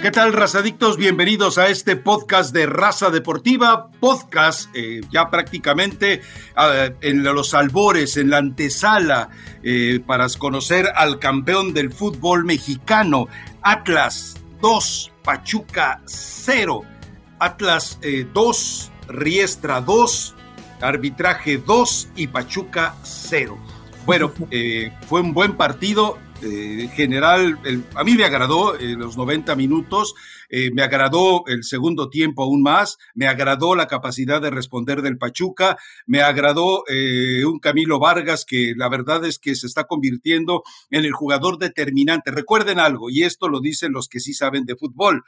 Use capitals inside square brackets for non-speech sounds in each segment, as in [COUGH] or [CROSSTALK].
¿Qué tal, razadictos? Bienvenidos a este podcast de Raza Deportiva, podcast eh, ya prácticamente ah, en los albores, en la antesala, eh, para conocer al campeón del fútbol mexicano, Atlas 2, Pachuca 0, Atlas 2, eh, Riestra 2, arbitraje 2 y Pachuca 0. Bueno, fue un buen partido, eh, general, a mí me agradó eh, los 90 minutos, eh, me agradó el segundo tiempo aún más, me agradó la capacidad de responder del Pachuca, me agradó un Camilo Vargas que la verdad es que se está convirtiendo en el jugador determinante. Recuerden algo, y esto lo dicen los que sí saben de fútbol,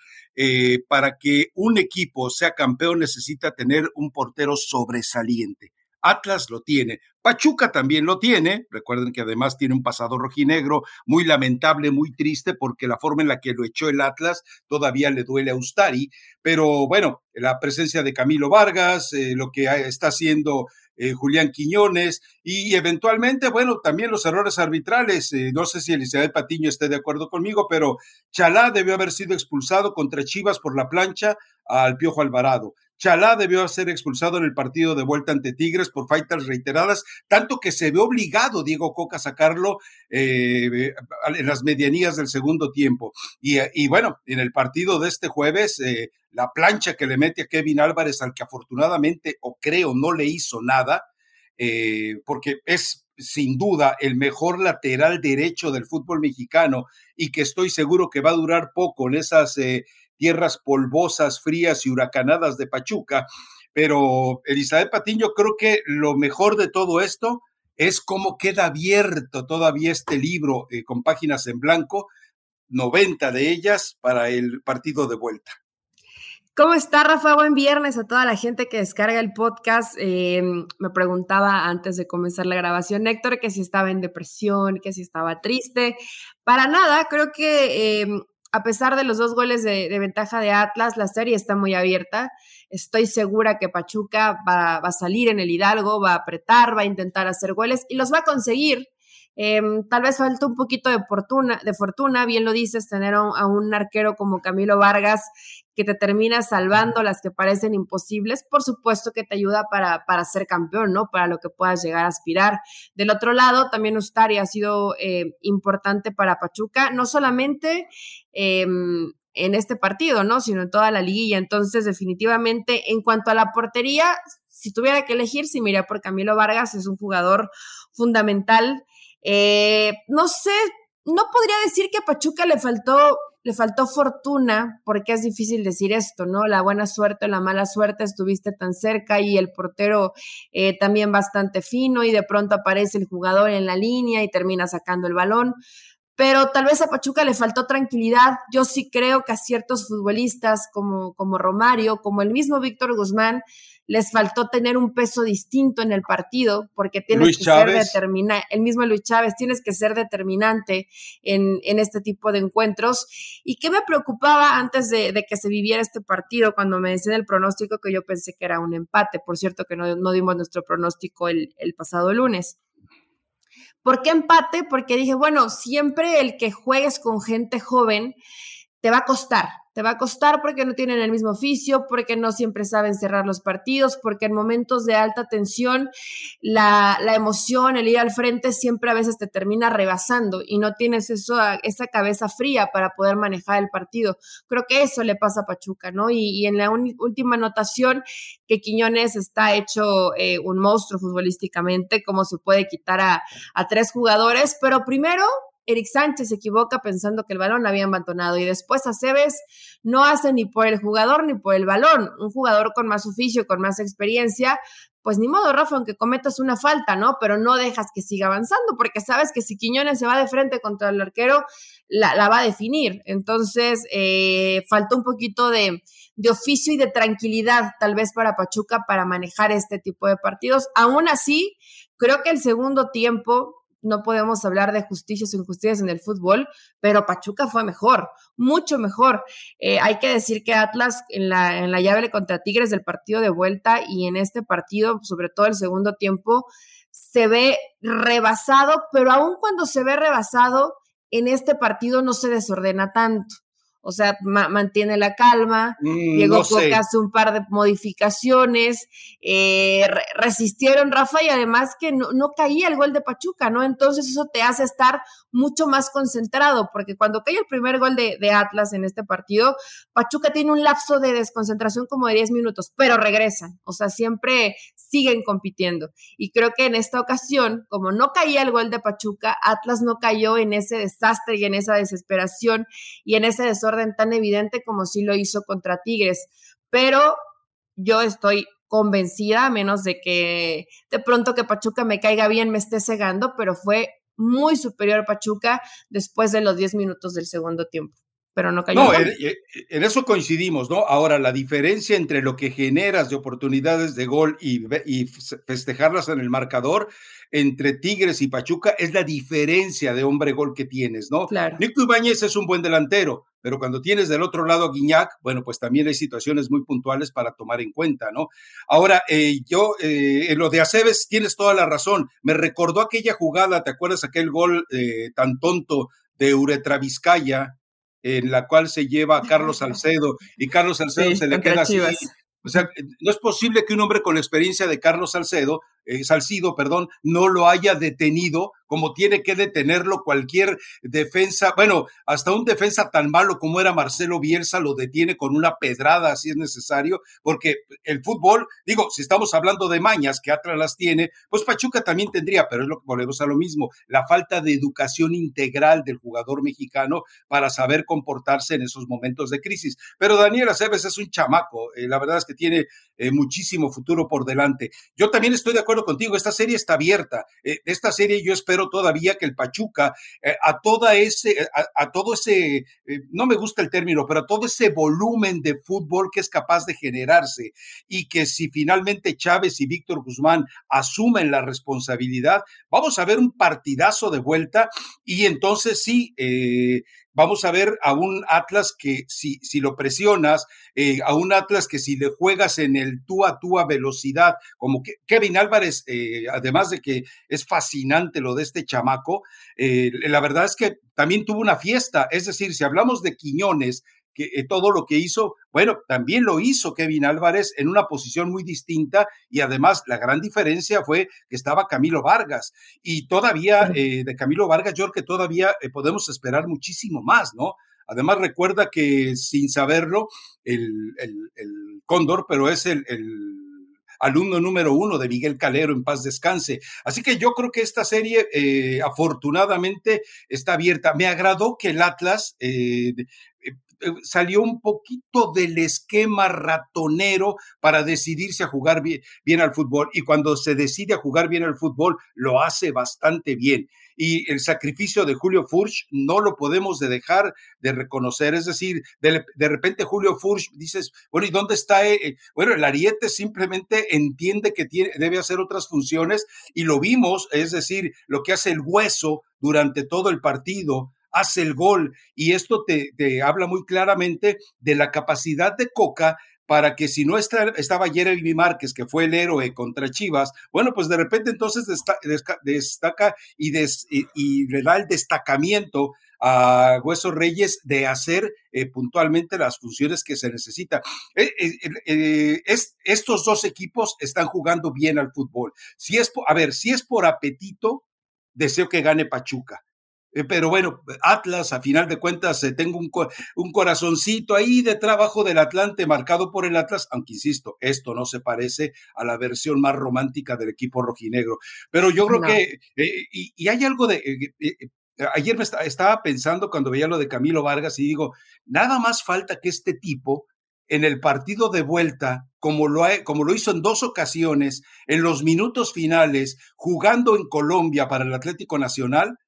para que un equipo sea campeón necesita tener un portero sobresaliente. Atlas lo tiene. Pachuca también lo tiene. Recuerden que además tiene un pasado rojinegro muy lamentable, muy triste, porque la forma en la que lo echó el Atlas todavía le duele a Ustari. Pero bueno, la presencia de Camilo Vargas, eh, lo que está haciendo eh, Julián Quiñones y eventualmente, bueno, también los errores arbitrales. Eh, no sé si Elizabeth Patiño esté de acuerdo conmigo, pero Chalá debió haber sido expulsado contra Chivas por la plancha al Piojo Alvarado. Chalá debió ser expulsado en el partido de vuelta ante Tigres por faltas reiteradas, tanto que se ve obligado Diego Coca a sacarlo eh, en las medianías del segundo tiempo. Y, bueno, en el partido de este jueves, eh, la plancha que le mete a Kevin Álvarez, al que afortunadamente o creo no le hizo nada, eh, porque es sin duda el mejor lateral derecho del fútbol mexicano y que estoy seguro que va a durar poco en esas tierras polvosas, frías y huracanadas de Pachuca. Pero Elizabeth Patiño, creo que lo mejor de todo esto es cómo queda abierto todavía este libro eh, con páginas en blanco, 90 de ellas para el partido de vuelta. ¿Cómo está, Rafa? Buen viernes a toda la gente que descarga el podcast. Em, me preguntaba antes de comenzar la grabación, Héctor, que si estaba en depresión, que si estaba triste. Para nada, creo que em, a pesar de los dos goles de, ventaja de Atlas, la serie está muy abierta. Estoy segura que Pachuca va, a salir en el Hidalgo, va a apretar, va a intentar hacer goles y los va a conseguir. Em, tal vez falta un poquito de fortuna, de fortuna, bien lo dices, tener a un, arquero como Camilo Vargas que te termina salvando las que parecen imposibles, por supuesto que te ayuda para, para ser campeón, ¿no? Para lo que puedas llegar a aspirar. Del otro lado, también Ustari ha sido eh, importante para Pachuca, no solamente em, en este partido, ¿no? Sino en toda la liguilla. Entonces, definitivamente, en cuanto a la portería, si tuviera que elegir, si mira por Camilo Vargas, es un jugador fundamental eh, no sé, no podría decir que a Pachuca le faltó, le faltó fortuna, porque es difícil decir esto, ¿no? La buena suerte o la mala suerte, estuviste tan cerca y el portero eh, también bastante fino y de pronto aparece el jugador en la línea y termina sacando el balón. Pero tal vez a Pachuca le faltó tranquilidad. Yo sí creo que a ciertos futbolistas como, como Romario, como el mismo Víctor Guzmán, les faltó tener un peso distinto en el partido, porque tienes que ser determinante, el mismo Luis Chávez, tienes que ser determinante en, este tipo de encuentros. ¿Y qué me preocupaba antes de, que se viviera este partido, cuando me decían el pronóstico que yo pensé que era un empate? Por cierto, que no, dimos nuestro pronóstico el, el pasado lunes. ¿Por qué empate? Porque dije, bueno, siempre el que juegues con gente joven te va a costar, te va a costar porque no tienen el mismo oficio, porque no siempre saben cerrar los partidos, porque en momentos de alta tensión la, emoción, el ir al frente siempre a veces te termina rebasando y no tienes eso, esa cabeza fría para poder manejar el partido. Creo que eso le pasa a Pachuca, ¿no? Y, en la última anotación, que Quiñones está hecho eh, un monstruo futbolísticamente, cómo se puede quitar a, a tres jugadores, pero primero Eric Sánchez se equivoca pensando que el balón había abandonado y después Aceves no hace ni por el jugador ni por el balón. Un jugador con más oficio, con más experiencia, pues ni modo, Rafa, aunque cometas una falta, ¿no? Pero no dejas que siga avanzando, porque sabes que si Quiñones se va de frente contra el arquero, la, va a definir. Entonces, eh, falta un poquito de, de, oficio y de tranquilidad, tal vez para Pachuca, para manejar este tipo de partidos. Aún así, creo que el segundo tiempo no podemos hablar de justicias o injusticias en el fútbol, pero Pachuca fue mejor, mucho mejor. Eh, hay que decir que Atlas en la, en la llave contra Tigres del partido de vuelta y en este partido, sobre todo el segundo tiempo, se ve rebasado, pero aun cuando se ve rebasado, en este partido no se desordena tanto. O sea, mantiene la calma. Mm, Diego Coca hace un par de modificaciones. Eh, resistieron, Rafa, y además que no, caía el gol de Pachuca, ¿no? Entonces eso te hace estar mucho más concentrado, porque cuando cae el primer gol de, de Atlas en este partido, Pachuca tiene un lapso de desconcentración como de 10 minutos, pero regresan. O sea, siempre siguen compitiendo. Y creo que en esta ocasión, como no caía el gol de Pachuca, Atlas no cayó en ese desastre y en esa desesperación y en ese desorden tan evidente como si lo hizo contra Tigres. Pero yo estoy convencida, a menos de que de pronto que Pachuca me caiga bien, me esté cegando, pero fue muy superior Pachuca después de los 10 minutos del segundo tiempo. Pero no cayó. No, en, eso coincidimos, ¿no? Ahora, la diferencia entre lo que generas de oportunidades de gol y, y festejarlas en el marcador entre Tigres y Pachuca es la diferencia de hombre gol que tienes, ¿no? Claro. Nico Ibáñez es un buen delantero, pero cuando tienes del otro lado a Guiñac, bueno, pues también hay situaciones muy puntuales para tomar en cuenta, ¿no? Ahora, eh, yo, eh, en lo de Aceves tienes toda la razón. Me recordó aquella jugada, ¿te acuerdas aquel gol eh, tan tonto de Uretra Vizcaya, en la cual se lleva a Carlos Salcedo y Carlos Salcedo se le queda así. O sea, no es posible que un hombre con la experiencia de Carlos Salcedo eh, Salcido, perdón, no lo haya detenido como tiene que detenerlo cualquier defensa, bueno, hasta un defensa tan malo como era Marcelo Bielsa lo detiene con una pedrada si es necesario, porque el fútbol, digo, si estamos hablando de mañas que Atlas las tiene, pues Pachuca también tendría, pero es lo que volvemos a lo mismo, la falta de educación integral del jugador mexicano para saber comportarse en esos momentos de crisis. Pero Daniel Aceves es un chamaco, eh, la verdad es que tiene eh, muchísimo futuro por delante. Yo también estoy de acuerdo contigo, esta serie está abierta. Eh, esta serie yo espero todavía que el Pachuca, eh, a toda ese, eh, a, todo ese, no me gusta el término, pero a todo ese volumen de fútbol que es capaz de generarse y que si finalmente Chávez y Víctor Guzmán asumen la responsabilidad, vamos a ver un partidazo de vuelta y entonces sí, vamos a ver a un Atlas que si, si lo presionas, eh, a un Atlas que si le juegas en el tú a tú a velocidad, como que Kevin Álvarez, eh, además de que es fascinante lo de este chamaco, eh, la verdad es que también tuvo una fiesta, es decir, si hablamos de Quiñones, que eh, todo lo que hizo, bueno, también lo hizo Kevin Álvarez en una posición muy distinta y además la gran diferencia fue que estaba Camilo Vargas y todavía eh, de Camilo Vargas yo creo que todavía eh, podemos esperar muchísimo más, ¿no? Además recuerda que sin saberlo, el, el, Cóndor, pero es el, alumno número uno de Miguel Calero, en paz descanse. Así que yo creo que esta serie afortunadamente está abierta. Me agradó que el Atlas eh, salió un poquito del esquema ratonero para decidirse a jugar bien, bien, al fútbol. Y cuando se decide a jugar bien al fútbol, lo hace bastante bien. Y el sacrificio de Julio Furch no lo podemos de dejar de reconocer. Es decir, de, de repente Julio Furch dices, bueno, ¿y dónde está? Eh? Bueno, el Ariete simplemente entiende que tiene, debe hacer otras funciones y lo vimos, es decir, lo que hace el hueso durante todo el partido hace el gol. Y esto te, habla muy claramente de la capacidad de Coca para que si no estaba Jeremy Márquez, que fue el héroe contra Chivas, bueno, pues de repente entonces destaca y, y, le da el destacamiento a Hueso Reyes de hacer eh, puntualmente las funciones que se necesita. Eh, eh, estos dos equipos están jugando bien al fútbol. Si es, a ver, si es por apetito, deseo que gane Pachuca. Eh, pero bueno, Atlas, a final de cuentas, eh, tengo un, un, corazoncito ahí de trabajo del Atlante marcado por el Atlas, aunque insisto, esto no se parece a la versión más romántica del equipo rojinegro. Pero yo creo que, eh, y, hay algo de, ayer me estaba pensando cuando veía lo de Camilo Vargas y digo, nada más falta que este tipo en el partido de vuelta, como lo, como lo hizo en dos ocasiones, en los minutos finales, jugando en Colombia para el Atlético Nacional,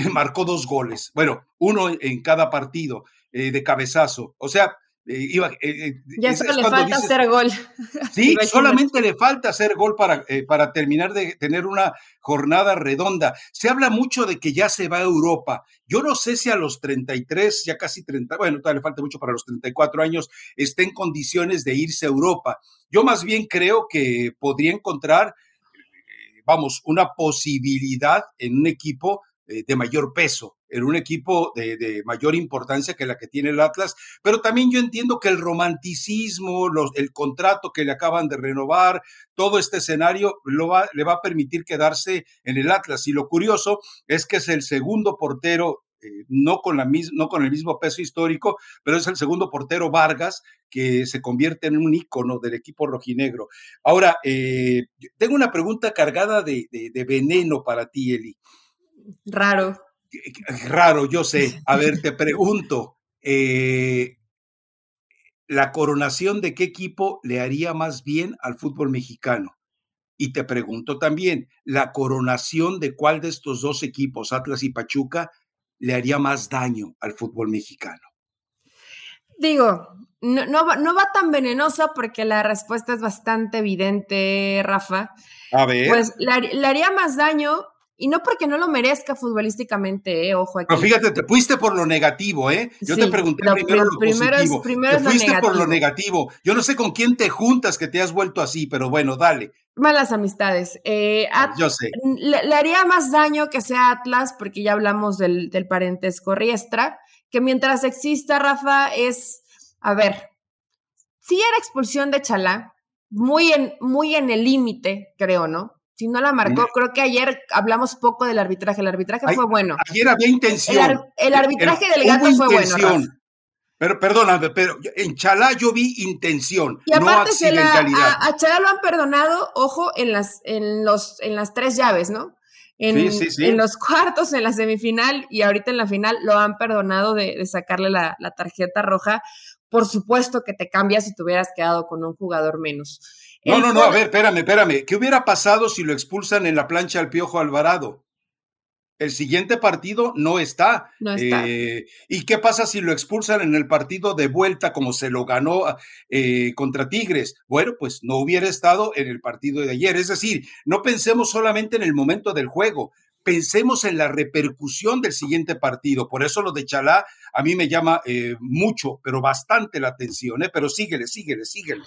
[LAUGHS] marcó dos goles, bueno, uno en cada partido eh, de cabezazo. O sea, eh, iba, eh, ya solo le falta hacer gol. [LAUGHS] Sí, solamente le falta hacer gol para, para terminar de tener una jornada redonda. Se habla mucho de que ya se va a Europa. Yo no sé si a los 33, ya casi 30, bueno, todavía le falta mucho para los 34 años, esté en condiciones de irse a Europa. Yo más bien creo que podría encontrar, vamos, una posibilidad en un equipo eh, de mayor peso. en un equipo de, mayor importancia que la que tiene el Atlas, pero también yo entiendo que el romanticismo, los, el contrato que le acaban de renovar, todo este escenario lo va, le va a permitir quedarse en el Atlas. Y lo curioso es que es el segundo portero eh, no, con la no con el mismo peso histórico, pero es el segundo portero Vargas que se convierte en un ícono del equipo rojinegro. Ahora, eh, tengo una pregunta cargada de, veneno para ti, Eli. Raro. Raro, yo sé. A ver, te pregunto, eh, ¿la coronación de qué equipo le haría más bien al fútbol mexicano? Y te pregunto también, ¿la coronación de cuál de estos dos equipos, Atlas y Pachuca, le haría más daño al fútbol mexicano? Digo, no, no, va tan venenosa porque la respuesta es bastante evidente, Rafa. A ver. Pues le, haría más daño y no porque no lo merezca futbolísticamente, eh, ojo aquí. Pero fíjate, te fuiste por lo negativo, ¿eh? Yo te pregunté primero lo positivo. te fuiste por lo negativo. Yo no sé con quién te juntas que te has vuelto así, pero bueno, dale. Malas amistades. Eh, Yo sé. Le, haría más daño que sea Atlas, porque ya hablamos del, del parentesco Riestra, que mientras exista, Rafa, es, a ver, sí era expulsión de Chalá, muy en, muy en el límite, creo, ¿no? Si no la marcó, creo que ayer hablamos poco del arbitraje. El arbitraje fue bueno. Ayer había intención. El, arbitraje del gato fue bueno. Pero perdóname, pero en Chalá yo vi intención, y no accidentalidad. a, Chalá lo han perdonado, ojo, en las, en los, en las tres llaves, ¿no? En, sí, sí, sí. en los cuartos, en la semifinal y ahorita en la final lo han perdonado de, sacarle la, tarjeta roja. Por supuesto que te cambia si te hubieras quedado con un jugador menos. No, no, no, a ver, espérame, espérame. ¿Qué hubiera pasado si lo expulsan en la plancha al Piojo Alvarado? el siguiente partido no está. Eh, ¿Y qué pasa si lo expulsan en el partido de vuelta como se lo ganó eh, contra Tigres? Bueno, pues no hubiera estado en el partido de ayer. Es decir, no pensemos solamente en el momento del juego, pensemos en la repercusión del siguiente partido. Por eso lo de Chalá a mí me llama eh, mucho, pero bastante la atención. Pero síguele, síguele, síguele.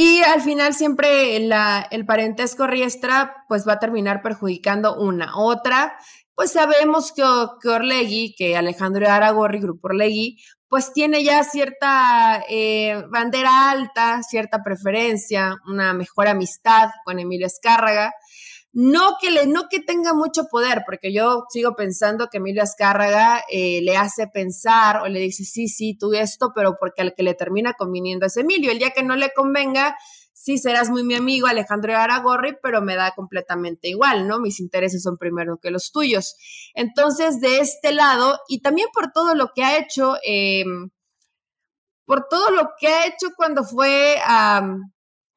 Y al final siempre el parentesco riestra pues va a terminar perjudicando una. Otra, pues sabemos que, que Orlegui, que Alejandro Aragorri, Grupo Orlegui, pues tiene ya cierta eh, bandera alta, cierta preferencia, una mejor amistad con Emilio Escárraga. No que, le, no que tenga mucho poder, porque yo sigo pensando que Emilio Azcárraga eh, le hace pensar o le dice, sí, sí, tú esto, pero porque al que le termina conviniendo es Emilio. El día que no le convenga, sí, serás muy mi amigo Alejandro Aragorri, pero me da completamente igual, ¿no? Mis intereses son primero que los tuyos. Entonces, de este lado, y también por todo lo que ha hecho, em, por todo lo que ha hecho cuando fue a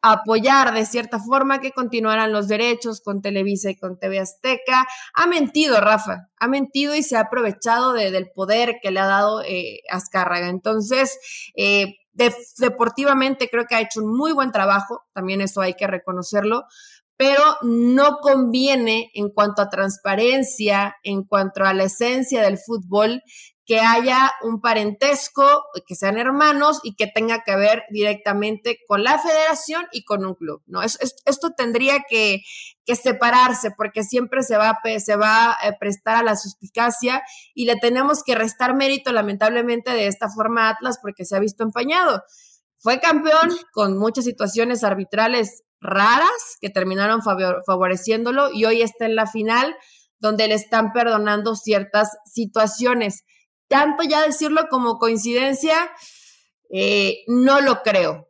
apoyar de cierta forma que continuaran los derechos con Televisa y con TV Azteca. Ha mentido, Rafa, ha mentido y se ha aprovechado del poder que le ha dado eh, Azcárraga. Entonces, eh, deportivamente creo que ha hecho un muy buen trabajo, también eso hay que reconocerlo, pero no conviene en cuanto a transparencia, en cuanto a la esencia del fútbol, que haya un parentesco, que sean hermanos y que tenga que ver directamente con la federación y con un club, ¿no? esto tendría que, separarse porque siempre se va, se va a prestar a la suspicacia y le tenemos que restar mérito lamentablemente de esta forma a Atlas porque se ha visto empañado. Fue campeón con muchas situaciones arbitrales raras que terminaron favoreciéndolo y hoy está en la final donde le están perdonando ciertas situaciones tanto ya decirlo como coincidencia, eh, no lo creo.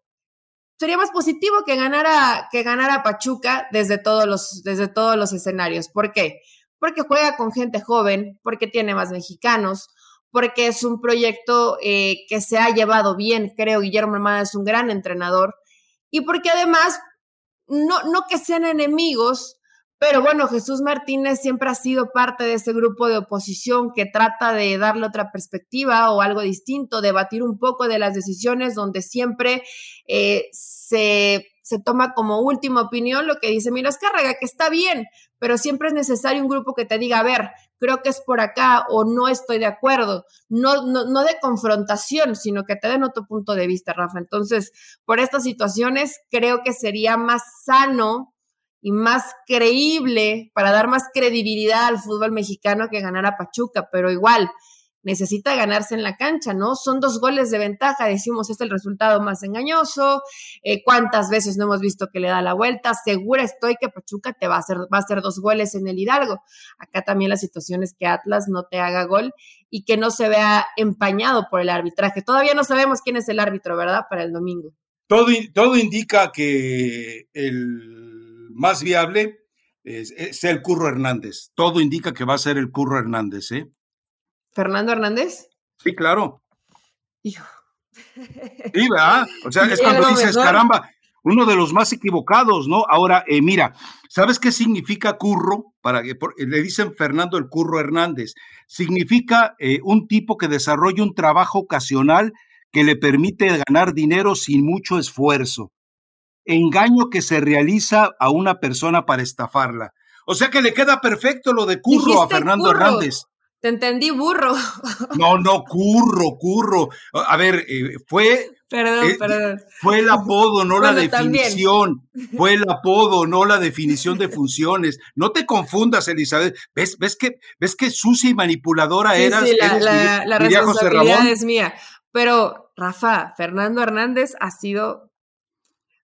Sería más positivo que ganara, que ganara Pachuca desde todos, los, desde todos los escenarios. ¿Por qué? Porque juega con gente joven, porque tiene más mexicanos, porque es un proyecto eh, que se ha llevado bien. Creo Guillermo Armada es un gran entrenador. Y porque además, no, no que sean enemigos, pero bueno, Jesús Martínez siempre ha sido parte de ese grupo de oposición que trata de darle otra perspectiva o algo distinto, debatir un poco de las decisiones donde siempre eh, se, toma como última opinión lo que dice Milos Cárraga, que está bien, pero siempre es necesario un grupo que te diga, a ver, creo que es por acá o no estoy de acuerdo, no, no, no de confrontación, sino que te den otro punto de vista, Rafa. Entonces, por estas situaciones, creo que sería más sano y más creíble para dar más credibilidad al fútbol mexicano que ganar a Pachuca, pero igual necesita ganarse en la cancha, ¿no? Son dos goles de ventaja, decimos, es el resultado más engañoso. Eh, ¿Cuántas veces no hemos visto que le da la vuelta? Segura estoy que Pachuca te va a hacer, va a hacer dos goles en el Hidalgo. Acá también la situación es que Atlas no te haga gol y que no se vea empañado por el arbitraje. Todavía no sabemos quién es el árbitro, ¿verdad? Para el domingo. Todo, todo indica que el más viable es, es el Curro Hernández. Todo indica que va a ser el Curro Hernández, ¿eh? ¿Fernando Hernández? Sí, claro. Hijo. Sí, ¿verdad? O sea, es [LAUGHS] cuando dices, caramba, uno de los más equivocados, ¿no? Ahora, eh, mira, ¿sabes qué significa curro? Para que le dicen Fernando el Curro Hernández. Significa eh, un tipo que desarrolla un trabajo ocasional que le permite ganar dinero sin mucho esfuerzo. Engaño que se realiza a una persona para estafarla. O sea que le queda perfecto lo de curro a Fernando Hernández. Te entendí burro. No, no, curro, curro. A ver, eh, fue. Perdón, eh, perdón. Fue el apodo, no la definición. [LAUGHS] Fue el apodo, no la definición de funciones. No te confundas, Elizabeth. ¿Ves, ves, que, ves que sucia y manipuladora eras? Sí, la, la responsabilidad es mía. Pero, Rafa, Fernando Hernández ha sido.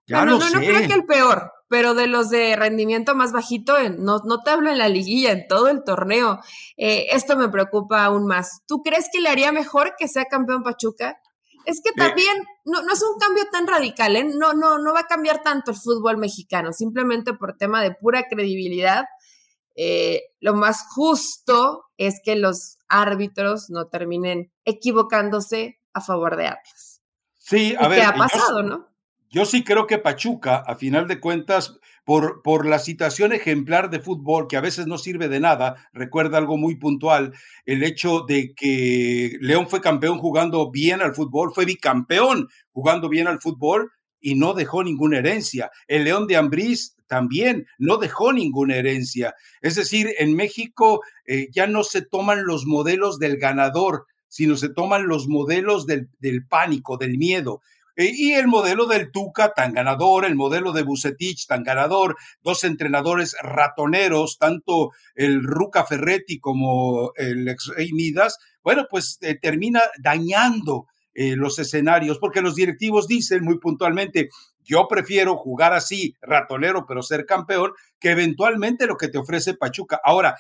Ya no, no, no creo que el peor pero de los de rendimiento más bajito, no, no te hablo en la liguilla, en todo el torneo. Eh, esto me preocupa aún más. ¿Tú crees que le haría mejor que sea campeón Pachuca? Es que también no, no es un cambio tan radical, ¿eh? No, no, no va a cambiar tanto el fútbol mexicano, simplemente por tema de pura credibilidad. Eh, lo más justo es que los árbitros no terminen equivocándose a favor de Atlas. Sí, a ver. ¿Qué ha pasado, no? Yo sí creo que Pachuca, a final de cuentas, por, por, la situación ejemplar de fútbol, que a veces no sirve de nada, recuerda algo muy puntual, el hecho de que León fue campeón jugando bien al fútbol, fue bicampeón jugando bien al fútbol y no dejó ninguna herencia. El León de Ambrís también no dejó ninguna herencia. Es decir, en México eh, ya no se toman los modelos del ganador, sino se toman los modelos del, del pánico, del miedo. Eh, y el modelo del Tuca tan ganador, el modelo de Bucetich tan ganador, dos entrenadores ratoneros, tanto el Ruca Ferretti como el ex Rey Midas, bueno, pues eh, termina dañando eh, los escenarios, porque los directivos dicen muy puntualmente, yo prefiero jugar así, ratonero, pero ser campeón, que eventualmente lo que te ofrece Pachuca. Ahora,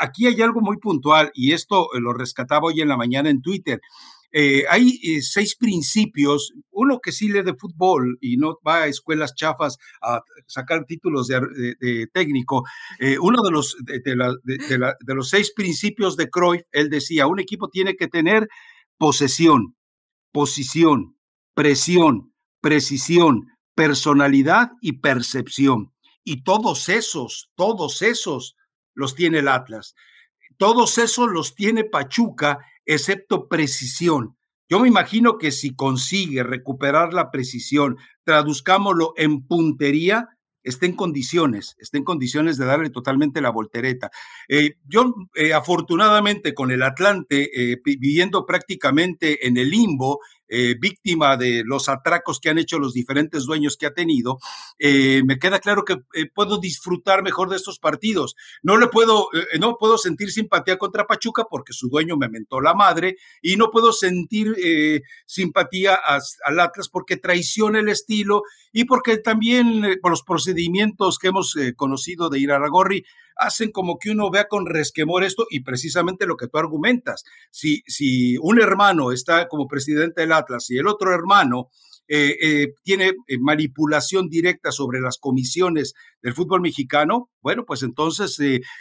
aquí hay algo muy puntual y esto lo rescataba hoy en la mañana en Twitter. Eh, hay eh, seis principios, uno que sí lee de fútbol y no va a escuelas chafas a sacar títulos de, técnico, eh, uno de los, de, los seis principios de Cruyff, él decía, un equipo tiene que tener posesión, posición, presión, precisión, personalidad y percepción. Y todos esos, todos esos los tiene el Atlas. Todos esos los tiene Pachuca excepto precisión. Yo me imagino que si consigue recuperar la precisión, traduzcámoslo en puntería, esté en condiciones, esté en condiciones de darle totalmente la voltereta. Eh, yo, eh, afortunadamente, con el Atlante, eh, viviendo prácticamente en el limbo, eh, víctima de los atracos que han hecho los diferentes dueños que ha tenido, eh, me queda claro que eh, puedo disfrutar mejor de estos partidos. No le puedo, no puedo sentir simpatía contra Pachuca porque su dueño me mentó la madre y no puedo sentir simpatía al Atlas porque traiciona el estilo y porque también por los procedimientos que hemos conocido de Iraragorri, hacen como que uno vea con resquemor esto y precisamente lo que tú argumentas. Si, si un hermano está como presidente del Atlas y el otro hermano eh, eh, tiene eh, manipulación directa sobre las comisiones del fútbol mexicano, bueno, pues entonces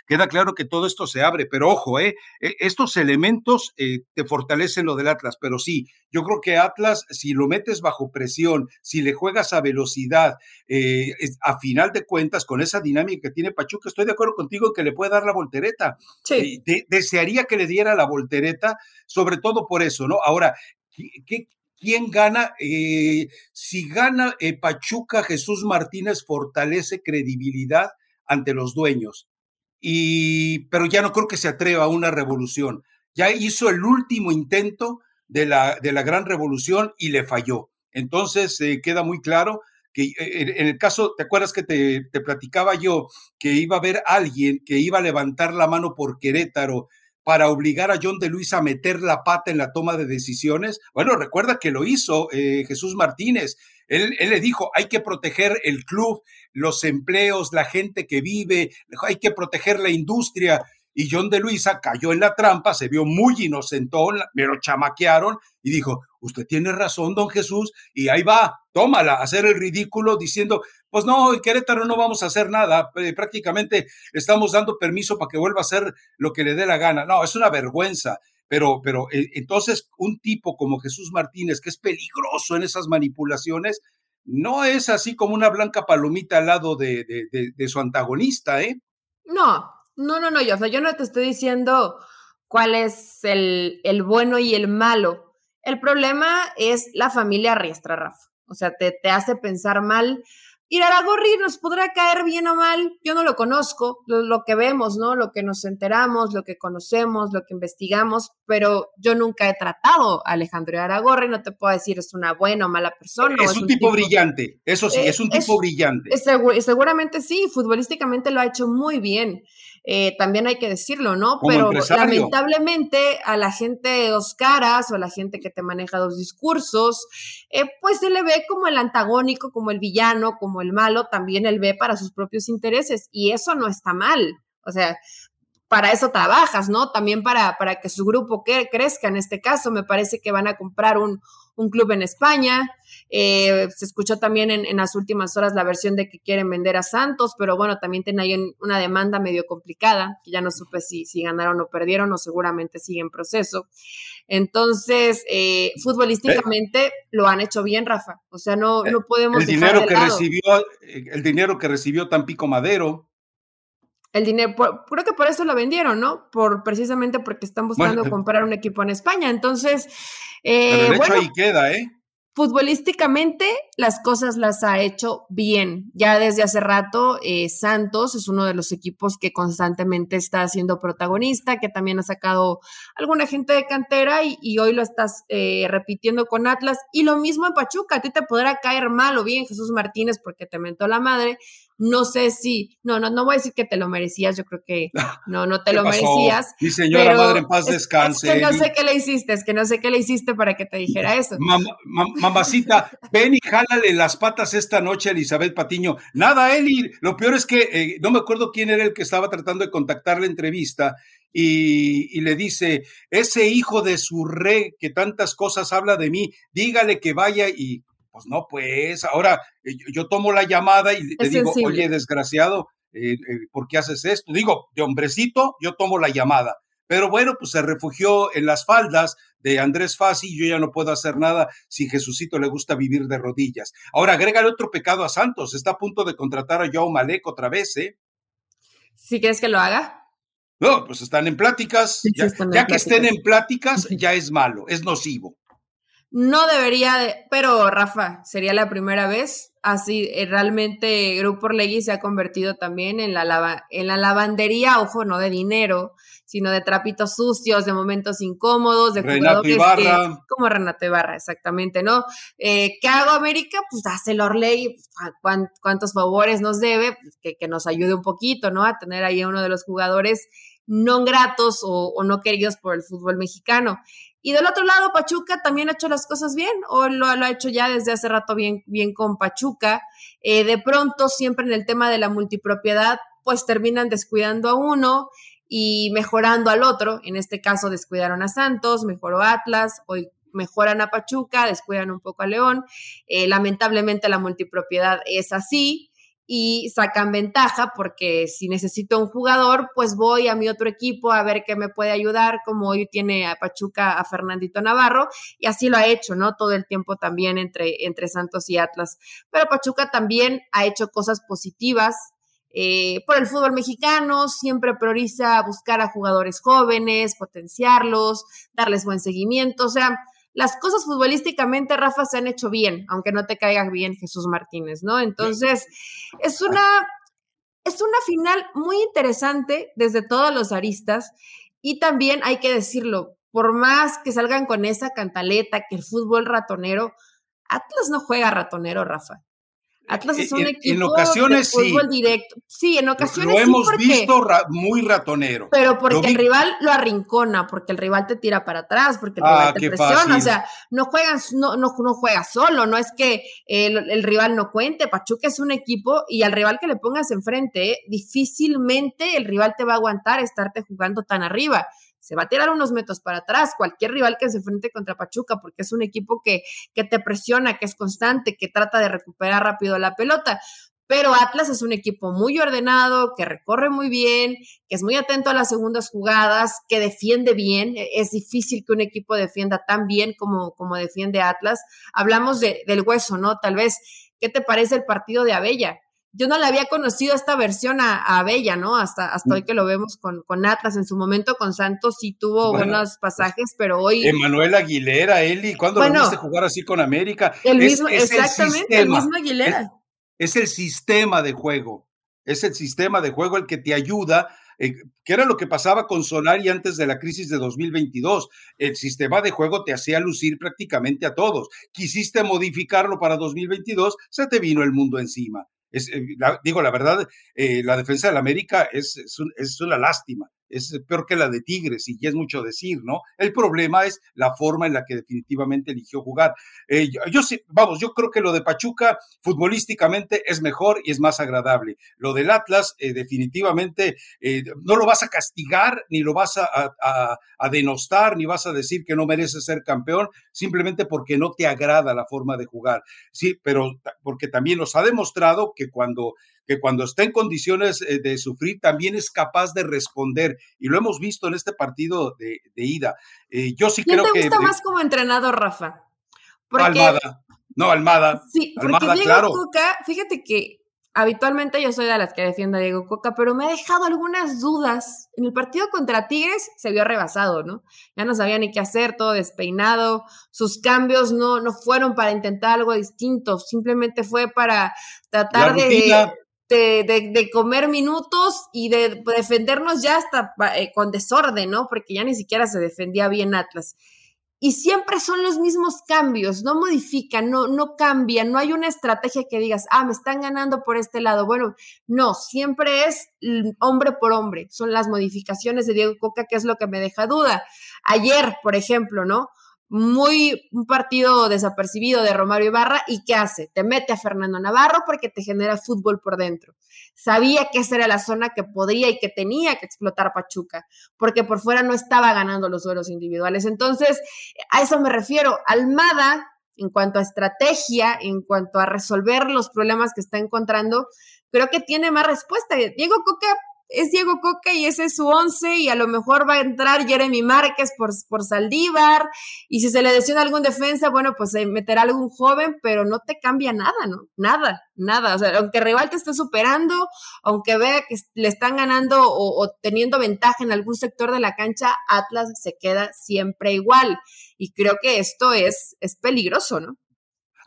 queda claro que todo esto se abre. Pero ojo, eh, estos elementos te fortalecen lo del Atlas, pero sí, yo creo que Atlas, si lo metes bajo presión, si le juegas a velocidad, a final de cuentas, con esa dinámica que tiene Pachuca, estoy de acuerdo contigo en que le puede dar la voltereta. Sí. desearía que le diera la voltereta, sobre todo por eso, ¿no? Ahora, ¿Qué, ¿Quién gana? Eh, si gana eh, Pachuca, Jesús Martínez fortalece credibilidad ante los dueños. Y, pero ya no creo que se atreva a una revolución. Ya hizo el último intento de la, de la gran revolución y le falló. Entonces eh, queda muy claro que eh, en el caso, ¿te acuerdas que te, te platicaba yo que iba a haber alguien que iba a levantar la mano por Querétaro? Para obligar a John de Luis a meter la pata en la toma de decisiones? Bueno, recuerda que lo hizo eh, Jesús Martínez. Él, él, le dijo, hay que proteger el club, los empleos, la gente que vive, hay que proteger la industria. Y John de Luisa cayó en la trampa, se vio muy inocentón, me lo chamaquearon y dijo, usted tiene razón, don Jesús, y ahí va, tómala, hacer el ridículo diciendo, pues no, Querétaro no vamos a hacer nada, eh, prácticamente estamos dando permiso para que vuelva a hacer lo que le dé la gana. No, es una vergüenza. Pero, pero eh, entonces un tipo como Jesús Martínez, que es peligroso en esas manipulaciones, no es así como una blanca palomita al lado de su antagonista, ¿eh? No, no, no, no, yo, o sea, yo no te estoy diciendo cuál es el, el bueno y el malo. El problema es la familia riestra, Rafa. O sea, te, te hace pensar mal Iraragorri nos podrá caer bien o mal, yo no lo conozco, lo, que vemos, ¿no? Lo que nos enteramos, lo que conocemos, lo que investigamos, pero yo nunca he tratado a Alejandro Iraragorri, no te puedo decir es una buena o mala persona. Es, un, tipo, brillante, eso sí, es un tipo brillante. seguramente sí, futbolísticamente lo ha hecho muy bien. Eh, también hay que decirlo, ¿no? Pero lamentablemente a la gente de dos caras o a la gente que te maneja dos discursos, eh, pues se le ve como el antagónico, como el villano, como el malo, también él ve para sus propios intereses y eso no está mal. O sea, para eso trabajas, ¿no? También para, para que su grupo crezca. En este caso, me parece que van a comprar un, un club en España. Eh, se escuchó también en, las últimas horas la versión de que quieren vender a Santos, pero bueno, también tiene ahí una demanda medio complicada, que ya no supe si, si ganaron o perdieron o seguramente sigue en proceso. Entonces, eh, futbolísticamente lo han hecho bien, Rafa. O sea, no, no podemos... El dinero que recibió, el dinero que recibió Tampico Madero, el dinero, creo que por eso lo vendieron, ¿no? Por precisamente porque están buscando comprar un equipo en España. Entonces, eh, hecho ahí queda, ¿eh? Futbolísticamente las cosas las ha hecho bien. Ya desde hace rato eh, Santos es uno de los equipos que constantemente está siendo protagonista, que también ha sacado alguna gente de cantera y, hoy lo estás eh, repitiendo con Atlas. Y lo mismo en Pachuca, a ti te podrá caer mal o bien Jesús Martínez porque te mentó la madre, no sé si, no, no, no voy a decir que te lo merecías, yo creo que [LAUGHS] no, no te lo merecías. Mi señora madre en paz descanse. Es, que no sé qué le hiciste, es que no sé qué le hiciste para que te dijera eso. mamacita, ven y jálale las patas esta noche a Elizabeth Patiño. Nada, Eli, lo peor es que eh, no me acuerdo quién era el que estaba tratando de contactar la entrevista y, y, le dice, ese hijo de su rey que tantas cosas habla de mí, dígale que vaya y pues no, pues ahora eh, yo, tomo la llamada y te digo, oye, desgraciado, eh, eh, ¿por qué haces esto? Digo, de hombrecito, yo tomo la llamada. Pero bueno, pues se refugió en las faldas de Andrés Fassi y yo ya no puedo hacer nada si Jesucito le gusta vivir de rodillas. Ahora, agrégale otro pecado a Santos. Está a punto de contratar a Joao Malek otra vez, ¿eh? ¿Sí quieres que lo haga? No, pues están en pláticas. ya, que estén en pláticas, ya es malo, es nocivo. No debería de, pero Rafa, sería la primera vez. Así, eh, realmente Grupo Orlegui se ha convertido también en la, en la lavandería, ojo, no de dinero, sino de trapitos sucios, de momentos incómodos, de Renato Ibarra. como Renato Ibarra, exactamente, ¿no? Eh, ¿Qué hago América? Pues hace el Orlegui, cuántos favores nos debe, pues, que, que, nos ayude un poquito, ¿no? A tener ahí a uno de los jugadores no gratos o, o no queridos por el fútbol mexicano. Y del otro lado, Pachuca también ha hecho las cosas bien, o lo, ha hecho ya desde hace rato bien, bien con Pachuca. Eh, de pronto, siempre en el tema de la multipropiedad, pues terminan descuidando a uno y mejorando al otro. En este caso, descuidaron a Santos, mejoró Atlas, hoy mejoran a Pachuca, descuidan un poco a León. Eh, lamentablemente la multipropiedad es así y sacan ventaja porque si necesito un jugador, pues voy a mi otro equipo a ver qué me puede ayudar, como hoy tiene a Pachuca a Fernandito Navarro, y así lo ha hecho, ¿no? Todo el tiempo también entre, entre Santos y Atlas. Pero Pachuca también ha hecho cosas positivas. Eh, por el fútbol mexicano, siempre prioriza buscar a jugadores jóvenes, potenciarlos, darles buen seguimiento, o sea, las cosas futbolísticamente, Rafa, se han hecho bien, aunque no te caiga bien Jesús Martínez, ¿no? Entonces, es una, es una final muy interesante desde todos los aristas y también hay que decirlo, por más que salgan con esa cantaleta que el fútbol ratonero, Atlas no juega ratonero, Rafa. Atlas es un equipo en ocasiones, de fútbol directo. Sí, en ocasiones Lo hemos visto muy ratonero. Pero porque el rival lo arrincona, porque el rival te tira para atrás, porque el rival ah, te presiona. O sea, no juegas, no, no, no juegas solo, no es que el, rival no cuente. Pachuca es un equipo y al rival que le pongas enfrente, difícilmente el rival te va a aguantar estarte jugando tan arriba se va a tirar unos metros para atrás cualquier rival que se enfrente contra Pachuca, porque es un equipo que, que te presiona, que es constante, que trata de recuperar rápido la pelota. Pero Atlas es un equipo muy ordenado, que recorre muy bien, que es muy atento a las segundas jugadas, que defiende bien. E, es difícil que un equipo defienda tan bien como, como defiende Atlas. Hablamos de, del hueso, ¿no? Tal vez, ¿qué te parece el partido de Abella? Yo no le había conocido esta versión a, Bella, ¿no? Hasta, hasta hoy mm. que lo vemos con, con Atlas. En su momento con Santos sí tuvo buenos pasajes, pero hoy. Emanuel Aguilera, Eli, ¿cuándo lo viste jugar así con América? El mismo, exactamente, el, mismo Aguilera. Es, el sistema de juego. Es el sistema de juego el que te ayuda eh, que era lo que pasaba con Solari antes de la crisis de 2022. El sistema de juego te hacía lucir prácticamente a todos. Quisiste modificarlo para 2022, se te vino el mundo encima. Eh, digo, la verdad, eh, la defensa del América es, es, una lástima es peor que la de Tigres y ya es mucho decir, ¿no? El problema es la forma en la que definitivamente eligió jugar. Eh, yo, sí, vamos, yo creo que lo de Pachuca futbolísticamente es mejor y es más agradable. Lo del Atlas eh, definitivamente eh, no lo vas a castigar, ni lo vas a, a, denostar, ni vas a decir que no merece ser campeón, simplemente porque no te agrada la forma de jugar. Sí, pero porque también nos ha demostrado que cuando que cuando está en condiciones eh, de sufrir también es capaz de responder. Y lo hemos visto en este partido de, ida. Eh, yo sí creo que. te gusta más como entrenador, Rafa? Almada. No, Almada. Sí, porque Diego Coca, fíjate que habitualmente yo soy de las que defiendo a Diego Coca, pero me ha dejado algunas dudas. En el partido contra Tigres se vio rebasado, ¿no? Ya no sabía ni qué hacer, todo despeinado. Sus cambios no, no fueron para intentar algo distinto, simplemente fue para tratar de de, comer minutos y de defendernos ya hasta eh, con desorden, ¿no? Porque ya ni siquiera se defendía bien Atlas. Y siempre son los mismos cambios, no modifican, no, no cambian, no hay una estrategia que digas, ah, me están ganando por este lado. Bueno, no, siempre es hombre por hombre, son las modificaciones de Diego Coca, que es lo que me deja duda. Ayer, por ejemplo, ¿no? Muy un partido desapercibido de Romario Ibarra y ¿qué hace? Te mete a Fernando Navarro porque te genera fútbol por dentro. Sabía que esa era la zona que podría y que tenía que explotar Pachuca, porque por fuera no estaba ganando los duelos individuales. Entonces, a eso me refiero. Almada, en cuanto a estrategia, en cuanto a resolver los problemas que está encontrando, creo que tiene más respuesta. Diego Coca es Diego Coca y ese es su once y a lo mejor va a entrar Jeremy Márquez por, por Saldívar y si se le lesiona algún defensa, bueno, pues se meterá algún joven, pero no te cambia nada, ¿no? Nada, nada. O sea, aunque rival te esté superando, aunque vea que le están ganando o, teniendo ventaja en algún sector de la cancha, Atlas se queda siempre igual. Y creo que esto es, es peligroso, ¿no?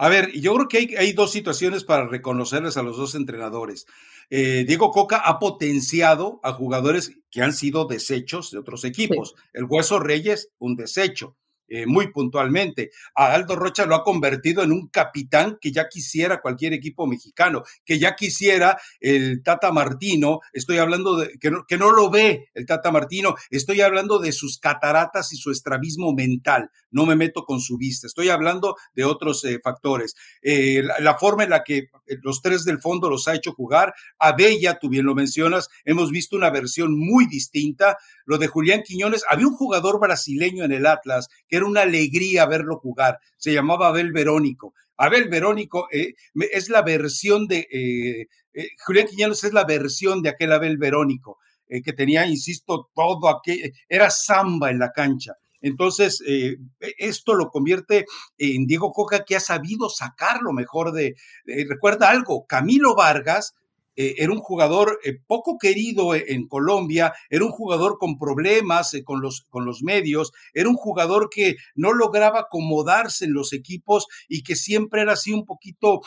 A ver, yo creo que hay, dos situaciones para reconocerles a los dos entrenadores. Eh, Diego Coca ha potenciado a jugadores que han sido desechos de otros equipos. El Hueso Reyes, un desecho. Eh, muy puntualmente. A Aldo Rocha lo ha convertido en un capitán que ya quisiera cualquier equipo mexicano, que ya quisiera el Tata Martino, estoy hablando de que no, que no lo ve el Tata Martino, estoy hablando de sus cataratas y su estrabismo mental, no me meto con su vista, estoy hablando de otros eh, factores. Eh, la, forma en la que los tres del fondo los ha hecho jugar, a Bella, tú bien lo mencionas, hemos visto una versión muy distinta, lo de Julián Quiñones, había un jugador brasileño en el Atlas que era una alegría verlo jugar. Se llamaba Abel Verónico. Abel Verónico eh, es la versión de, eh, eh, Julián Quiñones es la versión de aquel Abel Verónico, que tenía, insisto, todo aquel, era samba en la cancha. Entonces, esto lo convierte en Diego Coca, que ha sabido sacar lo mejor de, recuerda algo, Camilo Vargas eh, era un jugador eh, poco querido e, en Colombia, era un jugador con problemas eh, con, los, con los medios, era un jugador que no lograba acomodarse en los equipos y que siempre era así un poquito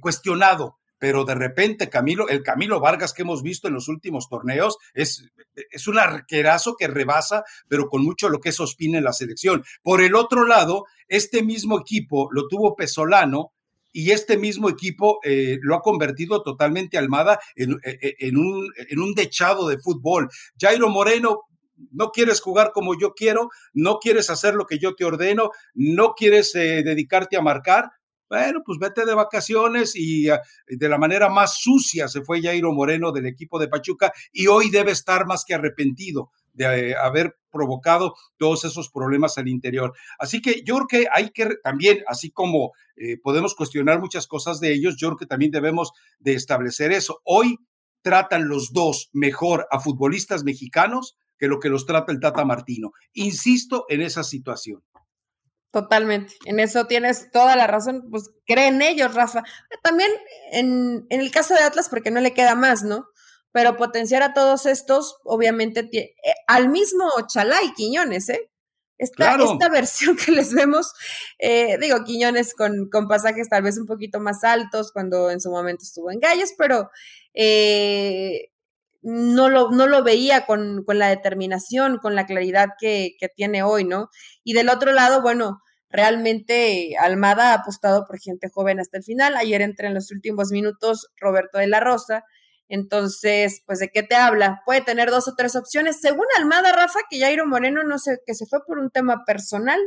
cuestionado pero de repente Camilo, el Camilo Vargas que hemos visto en los últimos torneos es, es un arquerazo que rebasa, pero con mucho lo que es Ospina en la selección. Por el otro lado, este mismo equipo lo tuvo Pesolano y este mismo equipo eh, lo ha convertido totalmente Almada en, un, en un dechado de fútbol. Jairo Moreno, no quieres jugar como yo quiero, no quieres hacer lo que yo te ordeno, no quieres dedicarte a marcar, bueno, pues vete de vacaciones y ah, de la manera más sucia se fue Jairo Moreno del equipo de Pachuca y hoy debe estar más que arrepentido de haber provocado todos esos problemas al interior. Así que yo creo que hay que también, así como eh, podemos cuestionar muchas cosas de ellos, yo creo que también debemos de establecer eso. Hoy tratan los dos mejor a futbolistas mexicanos que lo que los trata el Tata Martino. Insisto en esa situación. Totalmente, en eso tienes toda la razón, pues creen ellos, Rafa. También en, el caso de Atlas, porque no le queda más, ¿no? Pero potenciar a todos estos, obviamente, eh, al mismo Chalá y Quiñones, ¿eh? Esta, esta [LAUGHS] versión que les vemos, eh, digo, Quiñones con, con, pasajes tal vez un poquito más altos cuando en su momento estuvo en Galles, pero eh, no lo, no lo veía con, la determinación, con la claridad que, tiene hoy, ¿no? Y del otro lado, bueno, realmente Almada ha apostado por gente joven hasta el final. Ayer entré en los últimos minutos Roberto de la Rosa. Entonces, pues, ¿de qué te habla? Puede tener dos o tres opciones. Según Almada, Rafa, que Jairo Moreno no sé, que se fue por un tema personal,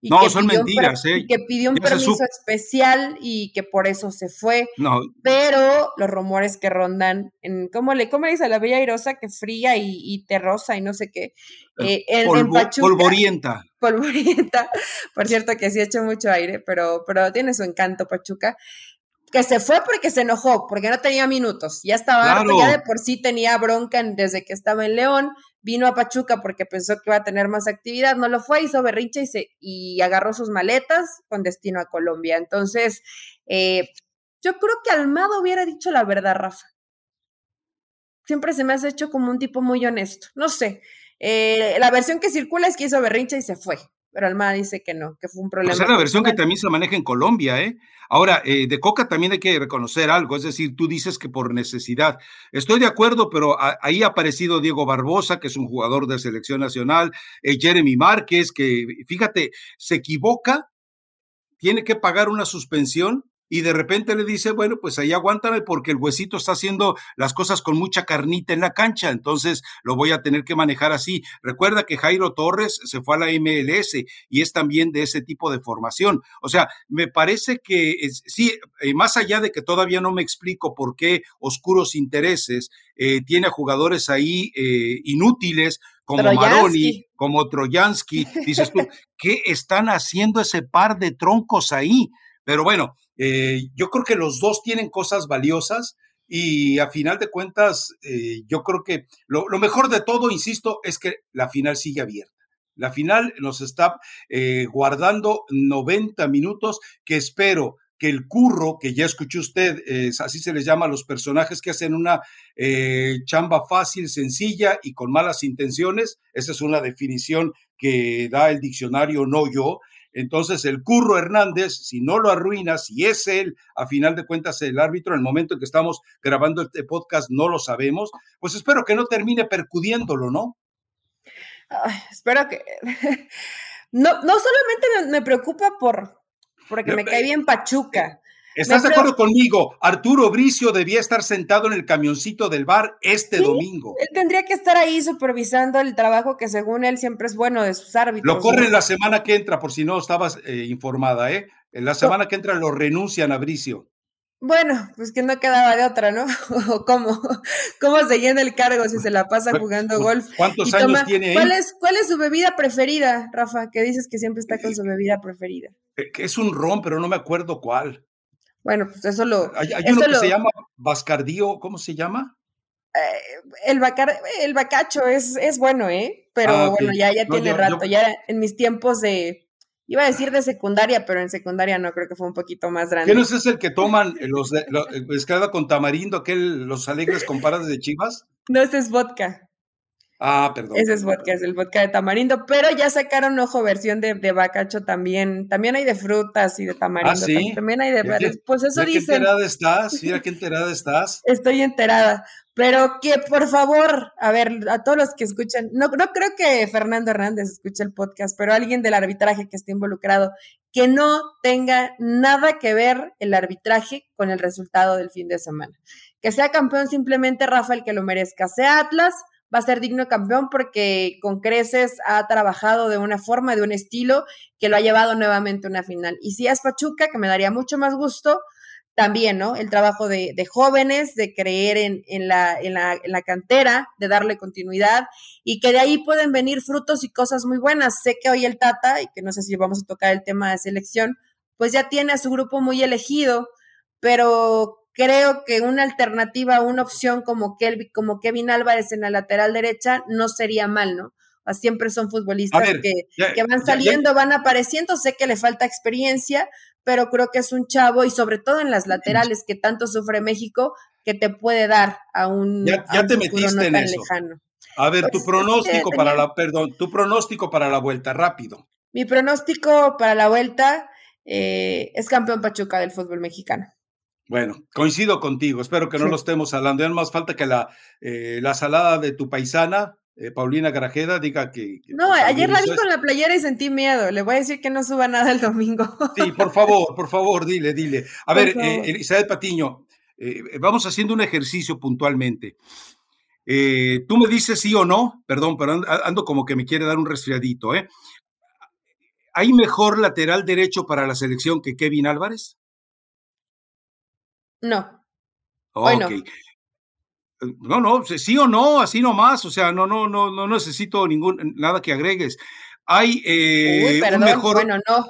no, son mentiras, ¿eh? que pidió un permiso especial y que por eso se fue. No. Pero los rumores que rondan en, ¿cómo le, cómo le dice a la Bella Airosa? Que fría y, terrosa y no sé qué. Eh, en, Pachuca, polvorienta. [LAUGHS] Polvorienta. Por cierto que sí ha hecho mucho aire, pero, pero tiene su encanto Pachuca que se fue porque se enojó, porque no tenía minutos, ya estaba ya de por sí tenía bronca desde que estaba en León, vino a Pachuca porque pensó que iba a tener más actividad, no lo fue, hizo berrinche y, se, y agarró sus maletas con destino a Colombia. Entonces, eh, yo creo que Almado hubiera dicho la verdad, Rafa. Siempre se me ha hecho como un tipo muy honesto. No sé. Eh, la versión que circula es que hizo berrinche y se fue pero Almada dice que no, que fue un problema. Esa es la versión que también se maneja en Colombia, ¿eh? Ahora, eh, de Coca también hay que reconocer algo, es decir, tú dices que por necesidad. Estoy de acuerdo, pero ahí ha aparecido Diego Barbosa, que es un jugador de selección nacional, eh, Jeremy Márquez, que fíjate, se equivoca, tiene que pagar una suspensión y de repente le dice, bueno, pues ahí aguántame porque el huesito está haciendo las cosas con mucha carnita en la cancha, entonces lo voy a tener que manejar así. Recuerda que Jairo Torres se fue a la MLS y es también de ese tipo de formación. O sea, me parece que sí, eh, más allá de que todavía no me explico por qué oscuros intereses eh, tiene jugadores ahí eh, inútiles como Maroni, como Trojansky, dices tú, ¿qué están haciendo ese par de troncos ahí? Pero bueno, eh, yo creo que los dos tienen cosas valiosas y a final de cuentas, eh, yo creo que lo, mejor de todo, insisto, es que la final sigue abierta. La final nos está eh, guardando 90 minutos que espero que el curro, que ya escuchó usted, así se les llama a los personajes que hacen una chamba fácil, sencilla y con malas intenciones, esa es una definición que da el diccionario, no yo, entonces, el Curro Hernández, si no lo arruina, si es él, a final de cuentas, el árbitro, en el momento en que estamos grabando este podcast, no lo sabemos, pues espero que no termine percudiéndolo, ¿no? espero que. [LAUGHS] No, no solamente me, preocupa por porque me cae bien Pachuca. ¿Estás de acuerdo conmigo? Arturo Bricio debía estar sentado en el camioncito del bar este domingo. Él tendría que estar ahí supervisando el trabajo que según él siempre es bueno de sus árbitros. Lo corren la semana que entra, por si no estabas eh, informada, ¿eh? En la semana que entra lo renuncian a Bricio. Bueno, pues que no quedaba de otra, ¿no? [LAUGHS] cómo, cómo se llena el cargo si se la pasa jugando golf. ¿Cuántos años tiene ¿cuál es, ¿Cuál es su bebida preferida, Rafa? Que dices que siempre está con su bebida preferida. Eh, que es un ron, pero no me acuerdo cuál. Bueno, pues eso lo. Hay, uno que se llama Bascardío, ¿cómo se llama? Eh, el, bacar, el bacacho es, es bueno, ¿eh? Pero ah, bueno, ya, ya tiene rato. Ya en mis tiempos de. Iba a decir de secundaria, pero en secundaria no, creo que fue un poquito más grande. ¿Qué no es el que toman los, los, con tamarindo, aquel, los alegres comparados de chivas? No, ese es vodka. Ah, perdón. Ese es vodka, es el vodka de tamarindo, pero ya sacaron, ojo, versión de, de bacacho también. También hay de frutas y de tamarindo. ¿Ah, sí? También hay de... pues eso dicen. qué enterada estás? Mira [LAUGHS] qué enterada estás. Estoy enterada. Pero que por favor, a ver, a todos los que escuchan, no, no creo que Fernando Hernández escuche el podcast, pero alguien del arbitraje que esté involucrado, que no tenga nada que ver el arbitraje con el resultado del fin de semana. Que sea campeón simplemente Rafael que lo merezca, sea Atlas, va a ser digno campeón porque con creces ha trabajado de una forma, de un estilo que lo ha llevado nuevamente a una final. Y si es Pachuca, que me daría mucho más gusto, también, ¿no? El trabajo de, jóvenes, de creer en, la, en, la, en, la, cantera, de darle continuidad y que de ahí pueden venir frutos y cosas muy buenas. Sé que hoy el Tata, y que no sé si vamos a tocar el tema de selección, pues ya tiene a su grupo muy elegido, pero creo que una alternativa, una opción como, Kelvin, como Kevin Álvarez en la lateral derecha no sería mal, ¿no? siempre son futbolistas que, que, van saliendo, van apareciendo, sé que le falta experiencia, pero creo que es un chavo y sobre todo en las laterales que tanto sufre México, que te puede dar a un ya, te metiste en eso. lejano. A ver, tu pues, pronóstico para la, perdón, tu pronóstico para la vuelta, rápido. Mi pronóstico para la vuelta eh, es campeón Pachuca del fútbol mexicano. Bueno, coincido contigo, espero que no lo estemos hablando. Ya no más falta que la, eh, la salada de tu paisana, eh, Paulina Garajeda, diga que... no, ayer la vi con la playera y sentí miedo. Le voy a decir que no suba nada el domingo. Sí, por favor, por favor, dile, dile. A [LAUGHS] ver, eh, Elizabeth Patiño, vamos haciendo un ejercicio puntualmente. tú me dices sí o no, perdón, pero ando como que me quiere dar un resfriadito, ¿eh? ¿Hay mejor lateral derecho para la selección que Kevin Álvarez? No. Ok. No. no, sí o no, así nomás, o sea, no, no, no, no necesito ningún, nada que agregues. Hay eh, un mejor, bueno, no.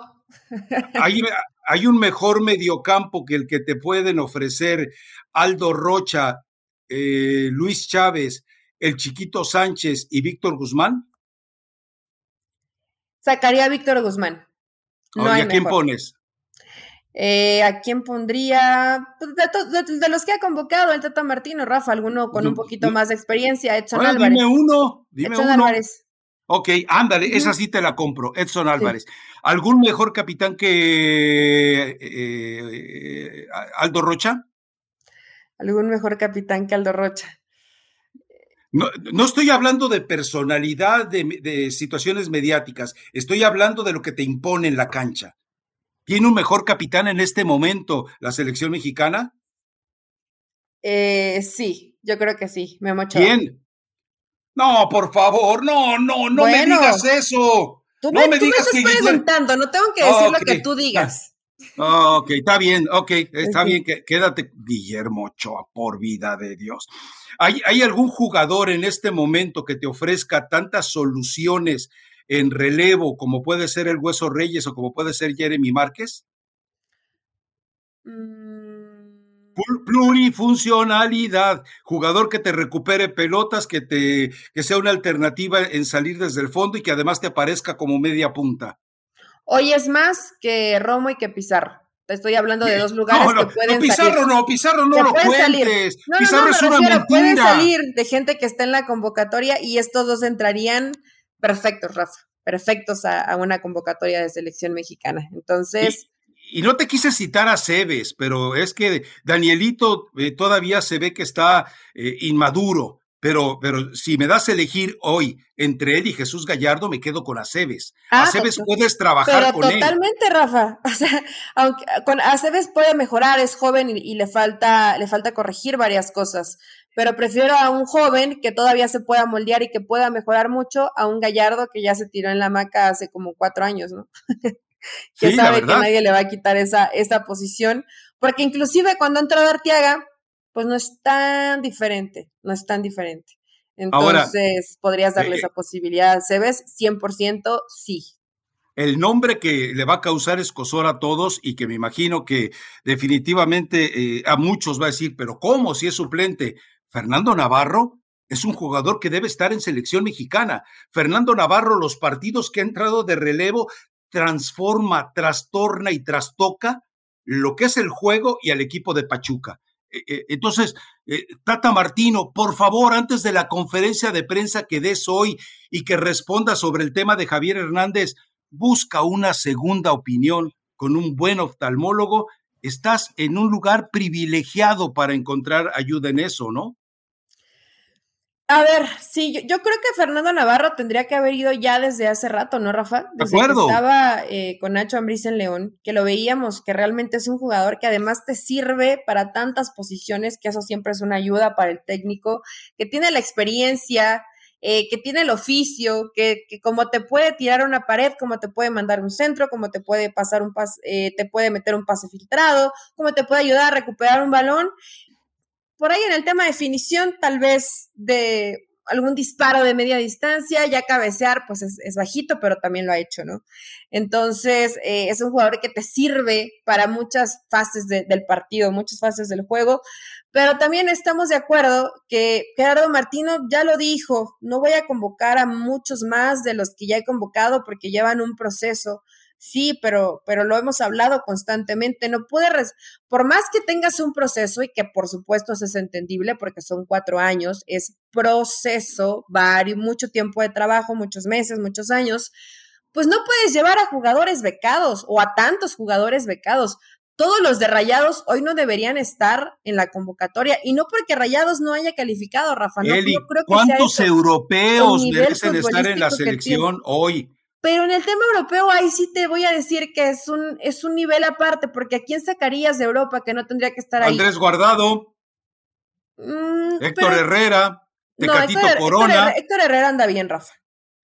hay, [LAUGHS] hay un mejor mediocampo que el que te pueden ofrecer Aldo Rocha, eh, Luis Chávez, el Chiquito Sánchez y Víctor Guzmán. Sacaría a Víctor Guzmán. No ¿Y a quién pones? Eh, ¿A quién pondría? Pues, de, los que ha convocado el Tata Martino, Rafa, alguno con un poquito más de experiencia, Edson Álvarez. Dime uno, dime Edson uno. Álvarez. Ok, ándale, esa sí te la compro, Edson Álvarez. ¿Algún mejor capitán que eh, eh, Aldo Rocha? ¿Algún mejor capitán que Aldo Rocha? No, no estoy hablando de personalidad, de, de situaciones mediáticas, estoy hablando de lo que te impone en la cancha. ¿Tiene un mejor capitán en este momento la selección mexicana? Eh, sí, yo creo que sí, Memo Ochoa. ¿Quién? No, por favor, no, no, no me digas eso. Tú no me, digas estás preguntando, no tengo que decir lo que tú digas. [LAUGHS] Ok, está bien, ok, está bien, quédate, Guillermo Ochoa, por vida de Dios. ¿Hay, ¿Hay algún jugador en este momento que te ofrezca tantas soluciones en relevo, como puede ser el Hueso Reyes o como puede ser Jeremy Márquez? Mm. Plurifuncionalidad, jugador que te recupere pelotas, que te que sea una alternativa en salir desde el fondo y que además te aparezca como media punta. Hoy es más que Romo y que Pizarro. Te estoy hablando de dos lugares que pueden no, Pizarro salir. no, Pizarro no lo cuentes. Pizarro es una mentira. Pueden salir de gente que está en la convocatoria y estos dos entrarían perfectos, Rafa, perfectos a, una convocatoria de selección mexicana. Entonces... Y, no te quise citar a Cebes, pero es que Danielito eh, todavía se ve que está eh, inmaduro. Pero, pero si me das a elegir hoy entre él y Jesús Gallardo, me quedo con Aceves. Ah, Aceves puedes trabajar con él. Totalmente, Rafa. [LAUGHS] O sea, aunque con Aceves puede mejorar, es joven y, y, le falta, le falta corregir varias cosas pero prefiero a un joven que todavía se pueda moldear y que pueda mejorar mucho a un gallardo que ya se tiró en la maca hace como cuatro años, ¿no? [LAUGHS] que sabe que nadie le va a quitar esa, esa posición, porque inclusive cuando entra Arteaga, pues no es tan diferente, no es tan diferente. Entonces, podrías darle eh, esa posibilidad. ¿Se ves? 100% sí. El nombre que le va a causar escosor a todos y que me imagino que definitivamente eh, a muchos va a decir, pero ¿cómo si es suplente? Fernando Navarro es un jugador que debe estar en selección mexicana. Fernando Navarro, los partidos que ha entrado de relevo, transforma, trastorna y trastoca lo que es el juego y al equipo de Pachuca. E, e, entonces, eh, Tata Martino, por favor, antes de la conferencia de prensa que des hoy y que responda sobre el tema de Javier Hernández, busca una segunda opinión con un buen oftalmólogo. Estás en un lugar privilegiado para encontrar ayuda en eso, ¿no? A ver, sí, yo, creo que Fernando Navarro tendría que haber ido ya desde hace rato, ¿no, Rafa? Desde de acuerdo. Que estaba eh, con Nacho Ambriz en León, que lo veíamos, que realmente es un jugador que además te sirve para tantas posiciones, que eso siempre es una ayuda para el técnico, que tiene la experiencia, eh, que tiene el oficio, que, que, como te puede tirar una pared, como te puede mandar un centro, como te puede pasar un pase, eh, te puede meter un pase filtrado, como te puede ayudar a recuperar un balón por ahí en el tema de definición, tal vez de algún disparo de media distancia, ya cabecear, pues es, bajito, pero también lo ha hecho, ¿no? Entonces, eh, es un jugador que te sirve para muchas fases del partido, muchas fases del juego, pero también estamos de acuerdo que Gerardo Martino ya lo dijo, no voy a convocar a muchos más de los que ya he convocado porque llevan un proceso Sí, pero, pero lo hemos hablado constantemente. No puede, por más que tengas un proceso y que por supuesto es entendible porque son cuatro años, es proceso, varios, mucho tiempo de trabajo, muchos meses, muchos años, pues no puedes llevar a jugadores becados o a tantos jugadores becados. Todos los de Rayados hoy no deberían estar en la convocatoria y no porque Rayados no haya calificado, Rafa. No, creo que ¿cuántos europeos merecen estar en la selección hoy? Pero en el tema europeo, ahí sí te voy a decir que es un, es un nivel aparte, porque ¿a quién sacarías de Europa que no tendría que estar ahí? Andrés Guardado, mm, Héctor Herrera, Tecatito Corona. Héctor Herrera anda bien, Rafa.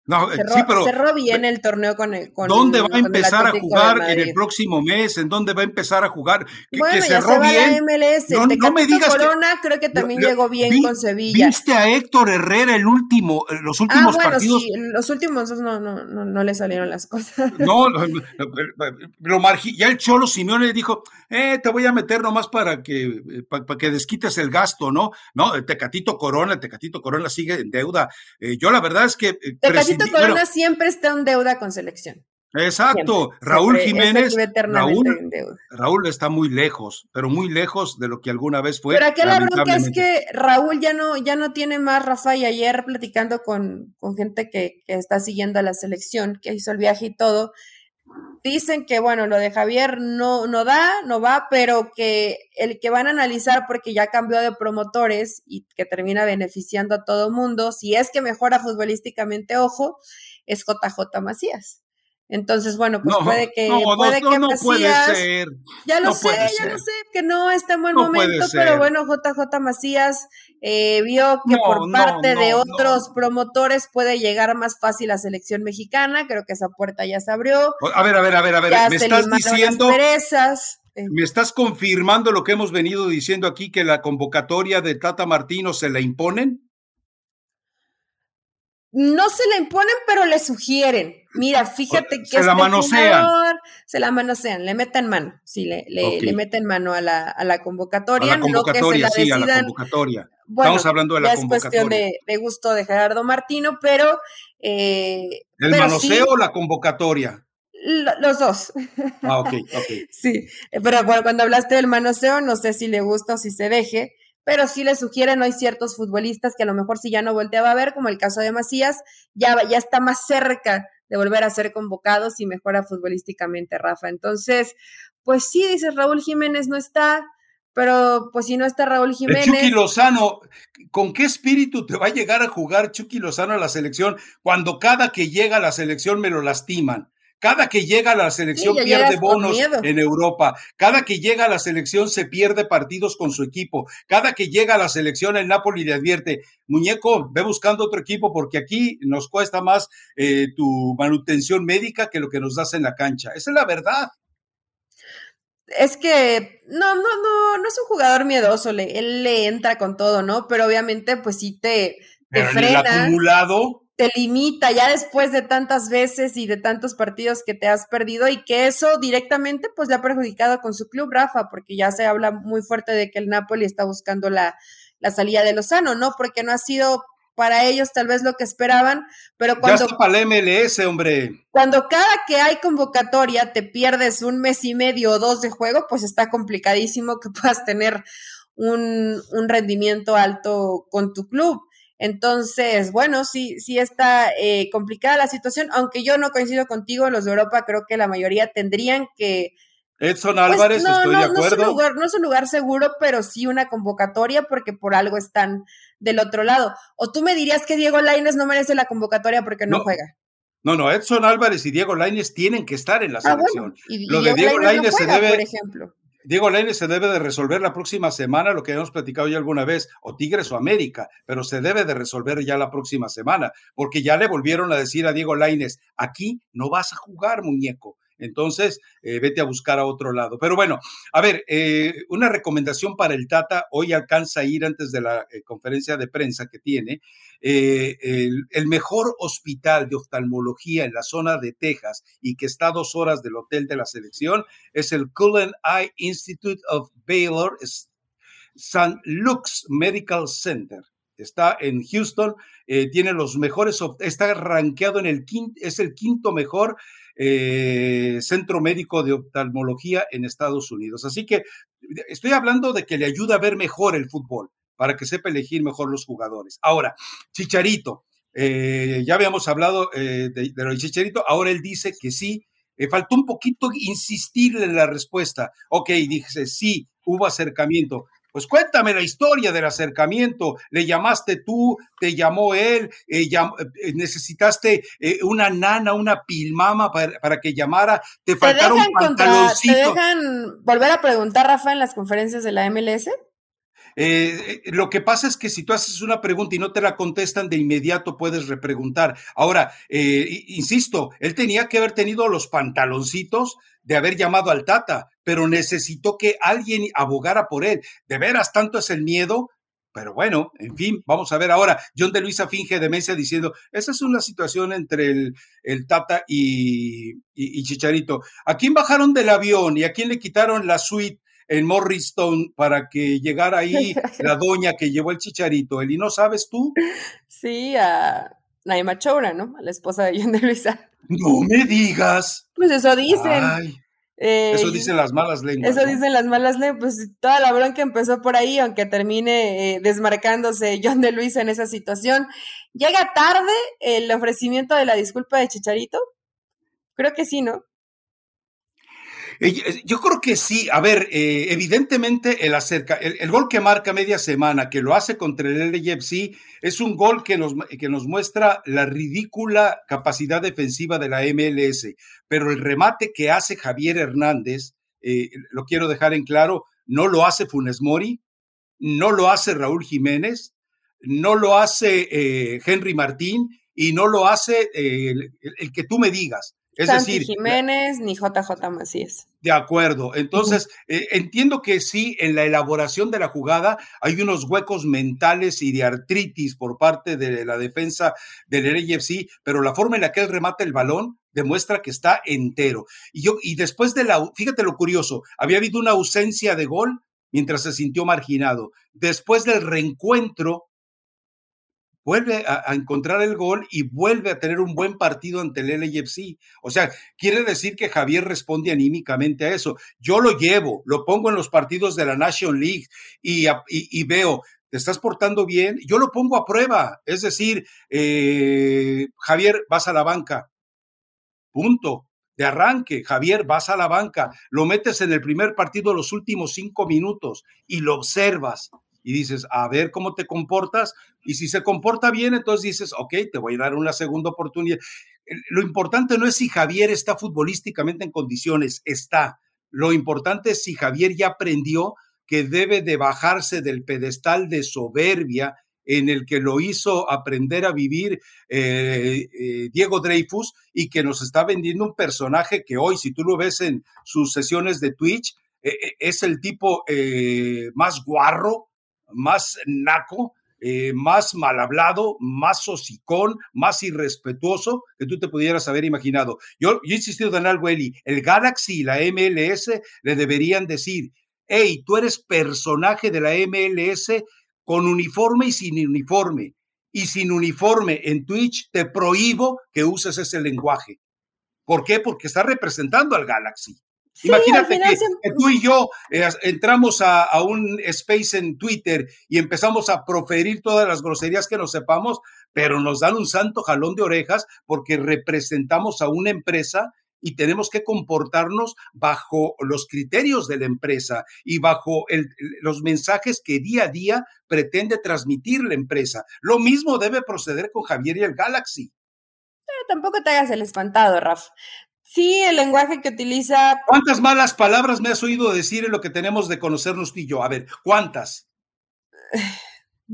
No, cerró, sí, pero. Cerró bien el torneo con el. Con ¿Dónde va a empezar a jugar en el próximo mes? ¿En dónde va a empezar a jugar? Que, bueno, que cerró ya se va bien. La MLS. No, no, me digas. Corona creo que también llegó bien con Sevilla. ¿Viste a Héctor Herrera el último, eh, los últimos ah, bueno, partidos? Sí, los últimos no, no, no, no le salieron las cosas. No, [LAUGHS] lo margi ya el Cholo Simeone le dijo, eh, te voy a meter nomás para que, eh, para, que desquites el gasto, ¿no? No, el Tecatito Corona, el Tecatito Corona sigue en deuda. Eh, yo la verdad es que. Eh, Tecatito Corona siempre está en deuda con selección. Exacto, Raúl Jiménez. Raúl, Raúl, está muy lejos, pero muy lejos de lo que alguna vez fue. Pero aquí la bronca es que Raúl ya no, ya no tiene más, Rafa, y ayer platicando con, con gente que, que, está siguiendo a la selección, que hizo el viaje y todo, dicen que, bueno, lo de Javier no, no da, no va, pero que el que van a analizar porque ya cambió de promotores y que termina beneficiando a todo mundo, si es que mejora futbolísticamente, ojo, es JJ Macías. Entonces, bueno, pues puede que, puede que Macías, ya lo sé, ya lo sé, que no está en buen momento, pero bueno, JJ Macías eh, vio que por parte de otros promotores puede llegar más fácil a selección mexicana, creo que esa puerta ya se abrió. A ver, a ver, a ver, a ver, me estás diciendo... Eh. Me estás confirmando lo que hemos venido diciendo aquí, que la convocatoria de Tata Martino se la imponen no se la imponen, pero le sugieren. Mira, fíjate que se la este manosean. se la manosean, le meten mano, sí, le, le, meten mano a la, a la convocatoria. A la convocatoria, sí, a la convocatoria. Estamos hablando de la convocatoria. Es cuestión de, gusto de Gerardo Martino, pero. Eh, ¿El manoseo o la convocatoria? los dos. Ah, ok, ok. [LAUGHS] sí, pero cuando hablaste del manoseo, no sé si le gusta o si se deje pero sí le sugieren, hay ciertos futbolistas que a lo mejor si ya no volteaba a ver, como el caso de Macías, ya, ya está más cerca de volver a ser convocado si mejora futbolísticamente Rafa. Entonces, pues sí, dices Raúl Jiménez no está, pero pues si no está Raúl Jiménez. Chucky Lozano, ¿con qué espíritu te va a llegar a jugar Chucky Lozano a la selección cuando cada que llega a la selección me lo lastiman? Cada que llega a la selección pierde bonos en Europa. Cada que llega a la selección se pierde partidos con su equipo. Cada que llega a la selección el Napoli le advierte, muñeco, ve buscando otro equipo porque aquí nos cuesta más eh, tu manutención médica que lo que nos das en la cancha. Esa es la verdad. Es que no, no, no, no es un jugador miedoso, él le entra con todo, ¿no? Pero obviamente, pues sí te, te frena. el acumulado te limita ya después de tantas veces y de tantos partidos que te has perdido y que eso directamente pues le ha perjudicado con su club, Rafa, porque ya se habla muy fuerte de que el Napoli está buscando la, la salida de Lozano, ¿no? Porque no ha sido para ellos tal vez lo que esperaban, pero cuando... Ya está para el MLS, hombre. Cuando cada que hay convocatoria te pierdes un mes y medio o dos de juego, pues está complicadísimo que puedas tener un, un rendimiento alto con tu club. Entonces, bueno, sí, sí está eh, complicada la situación, aunque yo no coincido contigo, los de Europa creo que la mayoría tendrían que, Edson pues, Álvarez, estoy de acuerdo. No es, un lugar, seguro, pero sí una convocatoria porque por algo están del otro lado. O tú me dirías que Diego Laines no merece la convocatoria porque no, juega. No, no, Edson Álvarez y Diego Laines tienen que estar en la ah, selección. Lo de Diego Laines se debe, por ejemplo. Diego Lainez se debe de resolver la próxima semana, lo que hemos platicado ya alguna vez, o Tigres o América, pero se debe de resolver ya la próxima semana, porque ya le volvieron a decir a Diego Lainez, aquí no vas a jugar, muñeco. Entonces, eh, vete a buscar a otro lado. Pero bueno, a ver, eh, una recomendación para el Tata, hoy alcanza a ir antes de la eh, conferencia de prensa que tiene, el, mejor hospital de oftalmología en la zona de Texas y que está a dos horas del hotel de la selección es el Cullen Eye Institute of Baylor, St. Luke's Medical Center está en Houston, tiene los mejores, está rankeado en el quinto, es el quinto mejor eh, centro Médico de Oftalmología en Estados Unidos. Así que estoy hablando de que le ayuda a ver mejor el fútbol, para que sepa elegir mejor los jugadores. Ahora, Chicharito, eh, ya habíamos hablado eh, de, lo Chicharito, ahora él dice que sí. faltó un poquito insistirle en la respuesta. Ok, dice, sí, hubo acercamiento. Pues cuéntame la historia del acercamiento. ¿Le llamaste tú? ¿Te llamó él? Eh, eh, ¿Necesitaste eh, una nana, una pilmama para, que llamara? ¿Te faltaron ¿Te pantaloncitos? ¿Te dejan volver a preguntar, Rafa, en las conferencias de la MLS? lo que pasa es que si tú haces una pregunta y no te la contestan, de inmediato puedes repreguntar. Ahora, insisto, él tenía que haber tenido los pantaloncitos de haber llamado al Tata, pero necesitó que alguien abogara por él. De veras, tanto es el miedo. Pero bueno, en fin, vamos a ver ahora. John de Luisa finge demencia diciendo, esa es una situación entre el, el Tata y, y, Chicharito. ¿A quién bajaron del avión y a quién le quitaron la suite en Morristown para que llegara ahí [LAUGHS] la doña que llevó el Chicharito? ¿Eli no sabes tú? Sí, a Naima Choura, ¿no? A la esposa de John de Luisa. No me digas. Pues eso dicen. eso eh, dicen las malas lenguas. Eso dicen las malas lenguas. Pues toda la bronca empezó por ahí, aunque termine eh, desmarcándose [LAUGHS] John de Luisa en esa situación. ¿Llega tarde el ofrecimiento de la disculpa de Chicharito? Creo que sí, ¿no? Yo creo que sí. A ver, eh, evidentemente el el, gol que marca media semana, que lo hace contra el LFC, es un gol que nos, que nos muestra la ridícula capacidad defensiva de la MLS. Pero el remate que hace Javier Hernández, eh, lo quiero dejar en claro, no lo hace Funes Mori, no lo hace Raúl Jiménez, no lo hace eh, Henry Martín y no lo hace el que tú me digas. Es decir, Jiménez ni JJ Macías. De acuerdo. Entonces, eh, entiendo que sí, en la elaboración de la jugada hay unos huecos mentales y de artritis por parte de la defensa del LFC, pero la forma en la que él remata el balón demuestra que está entero. Y yo, y después de la, fíjate lo curioso, había habido una ausencia de gol mientras se sintió marginado. Después del reencuentro, vuelve a, encontrar el gol y vuelve a tener un buen partido ante el LAFC. O sea, quiere decir que Javier responde anímicamente a eso. Yo lo llevo, lo pongo en los partidos de la National League y, veo, te estás portando bien, yo lo pongo a prueba. Es decir, eh, Javier, vas a la banca. Punto. De arranque, Javier, vas a la banca, lo metes en el primer partido los últimos cinco minutos y lo observas y dices, a ver cómo te comportas, y si se comporta bien, entonces dices, ok, te voy a dar una segunda oportunidad. Lo importante no es si Javier está futbolísticamente en condiciones, está. Lo importante es si Javier ya aprendió que debe de bajarse del pedestal de soberbia en el que lo hizo aprender a vivir eh, eh, Diego Dreyfus y que nos está vendiendo un personaje que hoy, si tú lo ves en sus sesiones de Twitch, eh, es el tipo más guarro, más naco, eh, más mal hablado, más hocicón, más irrespetuoso que tú te pudieras haber imaginado. Yo, yo he insistido en algo, el Galaxy y la MLS le deberían decir, hey, tú eres personaje de la MLS con uniforme y sin uniforme. Y sin uniforme en Twitch te prohíbo que uses ese lenguaje. ¿Por qué? Porque está representando al Galaxy. Imagínate que, tú y yo eh, entramos a, un space en Twitter y empezamos a proferir todas las groserías que nos sepamos, pero nos dan un santo jalón de orejas porque representamos a una empresa y tenemos que comportarnos bajo los criterios de la empresa y bajo los mensajes que día a día pretende transmitir la empresa. Lo mismo debe proceder con Javier y el Galaxy. tampoco te hagas el espantado, Raf. Sí, el lenguaje que utiliza. ¿Cuántas malas palabras me has oído decir en lo que tenemos de conocernos tú y yo? A ver, ¿cuántas?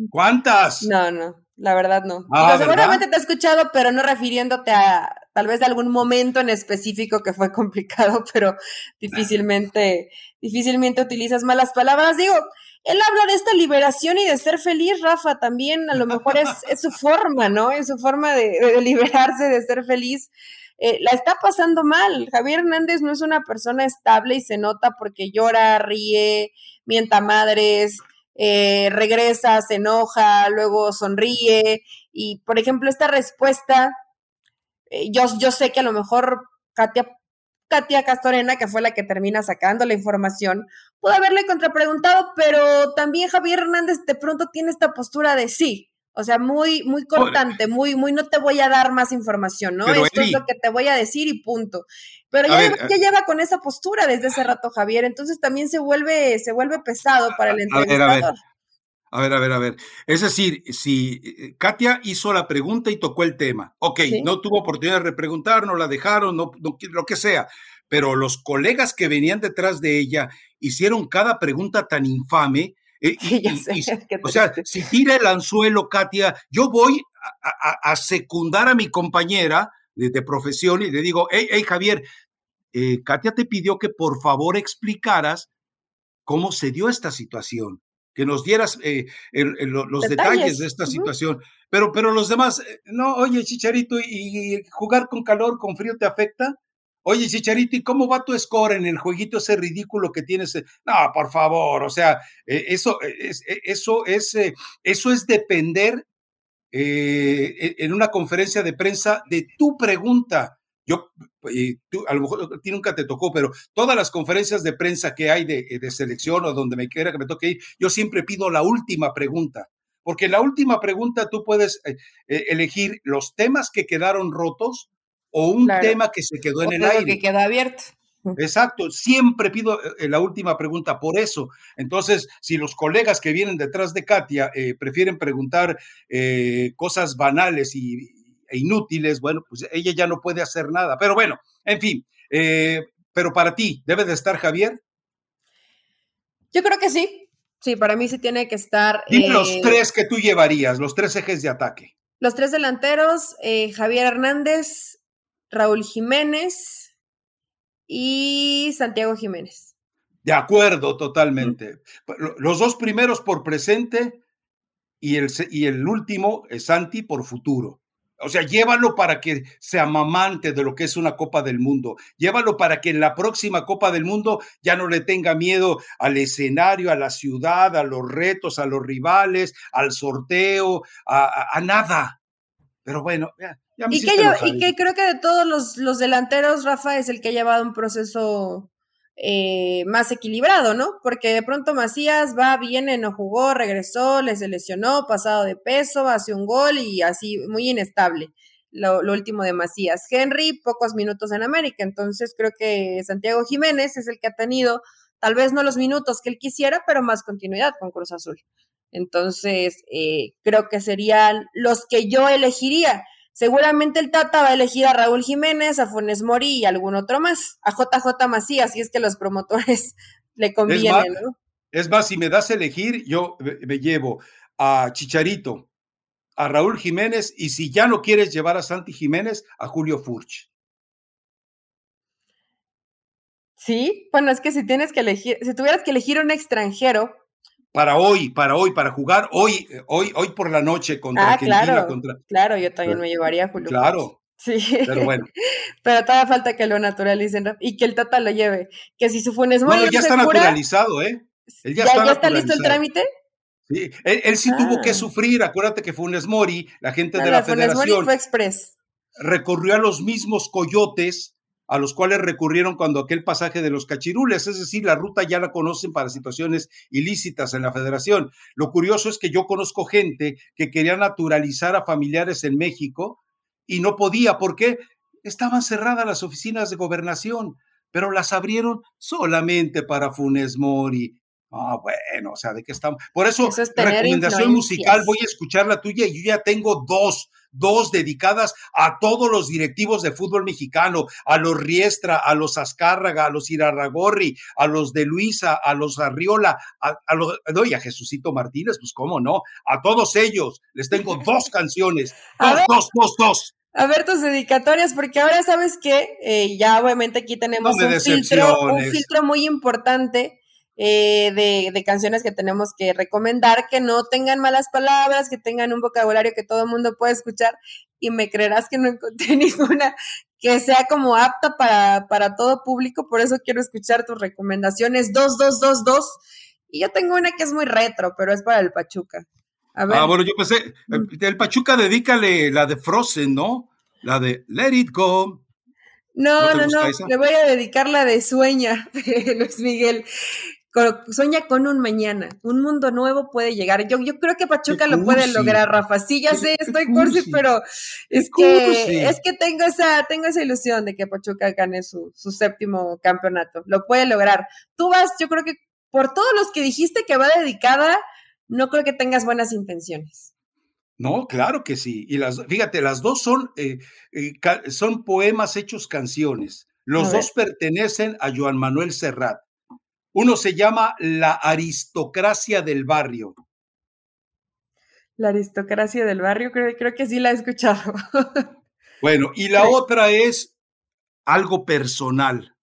¿Cuántas? No, no, la verdad no. Ah, seguramente te he escuchado, pero no refiriéndote a tal vez de algún momento en específico que fue [LAUGHS] complicado, pero difícilmente, difícilmente utilizas malas palabras. Digo, él habla de esta liberación y de ser feliz, Rafa, también a lo mejor es, su forma, ¿no? Es su forma de, liberarse, de ser feliz. Eh, la está pasando mal. Javier Hernández no es una persona estable y se nota porque llora, ríe, mienta madres, eh, regresa, se enoja, luego sonríe. Y, por ejemplo, esta respuesta, eh, yo, yo sé que a lo mejor Katia, Katia Castorena, que fue la que termina sacando la información, pudo haberle contrapreguntado, pero también Javier Hernández de pronto tiene esta postura de sí, o sea, muy, muy cortante, muy, muy, no te voy a dar más información, ¿no? Esto es lo que te voy a decir y punto. Pero ya, ya, lleva con esa postura desde ese rato, Javier, entonces también se vuelve, se vuelve pesado para el entrevistador. A ver, a ver, a ver. Es decir, si eh, Katia hizo la pregunta y tocó el tema, ok, no tuvo oportunidad de repreguntar, no la dejaron, no, lo que sea, pero los colegas que venían detrás de ella hicieron cada pregunta tan infame eh, [LAUGHS] o sea, si tira el anzuelo, Katia, yo voy a, secundar a mi compañera de, profesión y le digo, hey, hey Javier, eh, Katia te pidió que por favor explicaras cómo se dio esta situación, que nos dieras eh, los detalles. de esta situación. Pero, pero los demás, no, oye, Chicharito, ¿y jugar con calor, con frío te afecta? Oye, Chicharito, ¿y cómo va tu score en el jueguito ese ridículo que tienes? No, por favor, o sea, eh, eso eh, es, eh, eso es, eso es depender e, en una conferencia de prensa de tu pregunta. Yo, a lo mejor a ti nunca te tocó, pero todas las conferencias de prensa que hay de, de selección o donde me quiera que me toque ir, yo siempre pido la última pregunta. Porque la última pregunta tú puedes elegir los temas que quedaron rotos o un tema que se quedó en el aire. que queda abierto. [LAUGHS] Exacto, siempre pido eh, la última pregunta por eso. Entonces, si los colegas que vienen detrás de Katia eh, prefieren preguntar eh, cosas banales y, e inútiles, bueno, pues ella ya no puede hacer nada. Pero bueno, en fin, pero para ti, ¿debe de estar Javier? Yo creo que sí. Sí, para mí sí tiene que estar. Dime los tres que tú llevarías, los tres ejes de ataque. Los tres delanteros, Javier Hernández, Raúl Jiménez y Santiago Jiménez. De acuerdo, totalmente. Los dos primeros por presente y el, y el último, es Santi, por futuro. O sea, llévalo para que sea mamante de lo que es una Copa del Mundo. Llévalo para que en la próxima Copa del Mundo ya no le tenga miedo al escenario, a la ciudad, a los retos, a los rivales, al sorteo, a, nada. Pero bueno, y, que y que creo que de todos los, delanteros, Rafa es el que ha llevado un proceso eh, más equilibrado, ¿no? Porque de pronto Macías va, viene, no jugó, regresó, le lesionó, pasado de peso, hace un gol y así, muy inestable. Lo, lo, último de Macías. Henry, pocos minutos en América, entonces creo que Santiago Jiménez es el que ha tenido, tal vez no los minutos que él quisiera, pero más continuidad con Cruz Azul. Entonces, eh, creo que serían los que yo elegiría. Seguramente el Tata va a elegir a Raúl Jiménez, a Funes Mori y algún otro más, a JJ Macías, si es que los promotores [LAUGHS] le convienen, es más, Es más, si me das a elegir, yo me llevo a Chicharito, a Raúl Jiménez y si ya no quieres llevar a Santi Jiménez, a Julio Furch. Sí, bueno, es que si tienes que elegir, si tuvieras que elegir un extranjero, para hoy, para hoy, para jugar hoy, hoy, hoy por la noche contra ah, Argentina. Claro, contra... claro, yo también me llevaría a Julio. Claro. Sí. Pero bueno. [LAUGHS] Pero todavía falta que lo naturalicen y que el Tata lo lleve. Que si su Funes Mori. ya está naturalizado, ¿eh? Él ya, está, ya está listo el trámite. Sí, él, sí tuvo que ah. sufrir. Acuérdate que Funes Mori, la gente de la, Funes federación. Mori fue express. Recurrió a los mismos coyotes a los cuales recurrieron cuando aquel pasaje de los cachirules, es decir, la ruta ya la conocen para situaciones ilícitas en la federación. Lo curioso es que yo conozco gente que quería naturalizar a familiares en México y no podía, ¿por qué? estaban cerradas las oficinas de gobernación, pero las abrieron solamente para Funes Mori. Ah, bueno, o sea, ¿de qué estamos? Por eso, recomendación musical, voy a escuchar la tuya y yo ya tengo dos, dos dedicadas a todos los directivos de fútbol mexicano, a los Riestra, a los Azcárraga, a los Irarragorri, a los de Luisa, a los Arriola, a, a los, no, y a Jesucito Martínez, pues cómo no, a todos ellos. Les tengo [LAUGHS] dos canciones, dos, dos, dos, dos. A ver tus dedicatorias, porque ahora sabes que eh, ya obviamente aquí tenemos un filtro, un filtro muy importante eh, de, de, canciones que tenemos que recomendar, que no tengan malas palabras, que tengan un vocabulario que todo el mundo pueda escuchar, y me creerás que no encontré [LAUGHS] ninguna que sea como apta para, para todo público, por eso quiero escuchar tus recomendaciones, dos, dos, dos, dos, y yo tengo una que es muy retro, pero es para el Pachuca. Ah, bueno, yo pensé, eh, mm. el Pachuca dedícale la de Frozen, ¿no? La de Let It Go. No, no, no, le voy a dedicar la de Sueña, [LAUGHS] Luis Miguel. Sueña con un mañana, un mundo nuevo puede llegar. Yo, yo creo que Pachuca lo puede lograr, Rafa. Sí, ya sé, estoy cursi, pero es que, es que tengo esa, tengo esa ilusión de que Pachuca gane su, su séptimo campeonato. Lo puede lograr. Tú vas, yo creo que por todos los que dijiste que va dedicada, no creo que tengas buenas intenciones. No, claro que sí. Y las, fíjate, las dos son, eh, eh, son poemas hechos canciones. Los dos pertenecen a Joan Manuel Serrat. Uno se llama La aristocracia del barrio. La aristocracia del barrio, creo, creo que sí la he escuchado. [LAUGHS] bueno, y la otra es algo personal.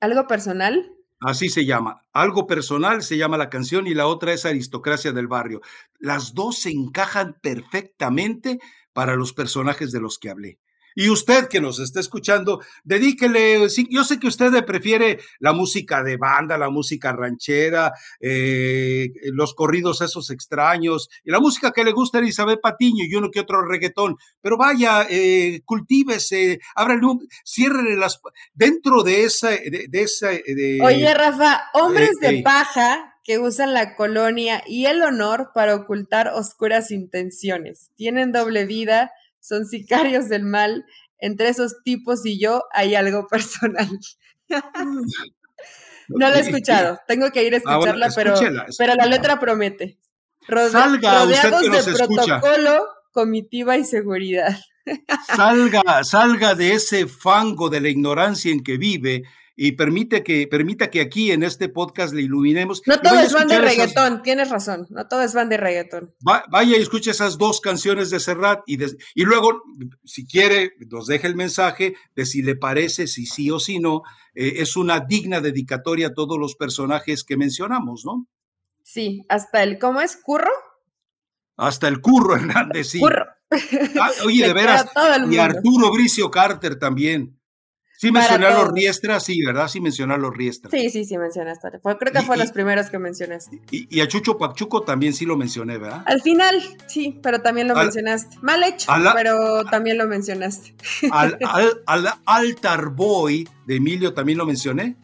¿Algo personal? Así se llama. Algo personal se llama la canción y la otra es Aristocracia del Barrio. Las dos se encajan perfectamente para los personajes de los que hablé. Y usted que nos está escuchando, dedíquele, yo sé que usted prefiere la música de banda, la música ranchera, eh, los corridos esos extraños, y la música que le gusta a Elizabeth Patiño y uno que otro reggaetón, pero vaya, eh, cultívese, ábrale un, ciérrele las, dentro de esa, de, esa... De, Oye, Rafa, hombres de paja que usan la colonia y el honor para ocultar oscuras intenciones. Tienen doble vida, son sicarios del mal. Entre esos tipos y yo hay algo [LAUGHS] personal. no la he escuchado, tengo que ir a ah, escucharla, pero, pero la letra promete. Salga, rodeados de protocolo, comitiva y seguridad. salga, salga de ese fango de la ignorancia en que vive y permite que, permita que aquí en este podcast le iluminemos. No todo es van de reggaetón, tienes razón, no todo es van de reggaetón. vaya y escuche esas dos canciones de Serrat y, y luego, si quiere, nos deje el mensaje de si le parece, si sí o si no, eh, es una digna dedicatoria a todos los personajes que mencionamos, ¿no? Sí, hasta el, ¿cómo es? ¿Curro? Hasta el Curro [LAUGHS] Hernández, sí. Curro. Ah, oye, [LAUGHS] de veras, y Arturo Bricio Carter también. Sí mencioné a los Riestra, sí, ¿verdad? Sí mencioné a los Riestra. Sí, sí, sí mencionaste. creo que fue los primeros que mencionaste. Y, a Chucho Pachuco también sí lo mencioné, ¿verdad? Al final, sí, pero también lo mencionaste. Mal hecho, pero también lo mencionaste. [LAUGHS] Al, al, Altar Boy de Emilio también lo mencioné.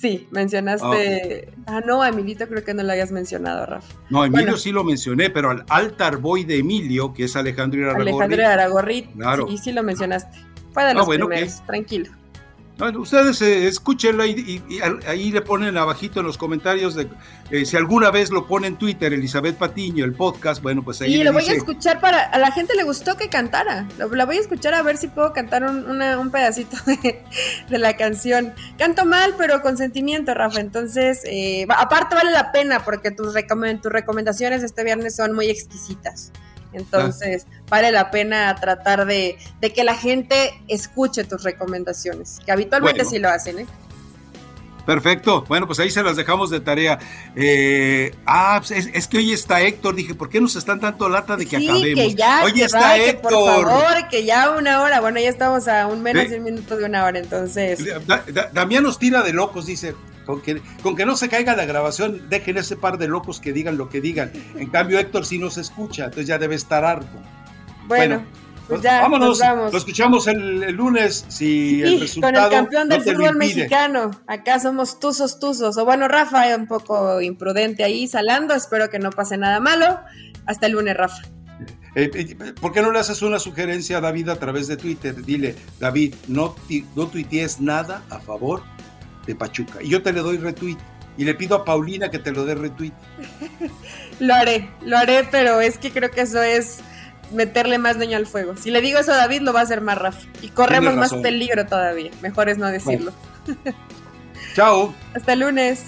Sí, mencionaste. Ah, no, a Emilito creo que no lo hayas mencionado, Rafa. No, Emilio sí lo mencioné, pero al Altar Boy de Emilio, que es Alejandro Aragorri. Alejandro Aragorri, claro. sí, sí lo mencionaste. De ah, los primeros, tranquilo. Bueno, ustedes eh, escúchenlo y, ahí le ponen abajito en los comentarios de eh, si alguna vez lo pone en Twitter Elizabeth Patiño, el podcast, bueno, pues ahí. Y lo voy a escuchar para. A la gente le gustó que cantara. Lo, la voy a escuchar a ver si puedo cantar un, pedacito [LAUGHS] de, la canción. Canto mal, pero con sentimiento, Rafa. Entonces, eh, aparte vale la pena porque tus, tus recomendaciones este viernes son muy exquisitas. Entonces, vale la pena tratar de, que la gente escuche tus recomendaciones, que habitualmente sí lo hacen, ¿eh? Perfecto. Bueno, pues ahí se las dejamos de tarea. Eh, ah, pues es, que hoy está Héctor. Dije, ¿por qué nos están tanto lata de que sí, acabemos? Que ya, hoy está Héctor. por favor, que ya una hora. Bueno, ya estamos a un menos de un minuto de una hora, entonces. Damián nos tira de locos, dice. Con que, con que no se caiga la grabación, dejen ese par de locos que digan lo que digan. En cambio, Héctor sí nos escucha, entonces ya debe estar harto. Bueno, pues ya, vámonos. Lo escuchamos el, lunes. Si el resultado con el campeón del fútbol mexicano. Acá somos tuzos, tuzos. O bueno, Rafa, un poco imprudente ahí, salando. Espero que no pase nada malo. Hasta el lunes, Rafa. Eh, eh, ¿Por qué no le haces una sugerencia a David a través de Twitter? Dile, David, no, no tuitees nada a favor de Pachuca. Y yo te le doy retweet. Y le pido a Paulina que te lo dé retweet. [LAUGHS] lo haré, lo haré, pero es que creo que eso es meterle más leña al fuego. Si le digo eso a David, lo va a hacer más Rafa. Y corremos más peligro todavía. Mejor es no decirlo. Chao. [LAUGHS] Hasta el lunes.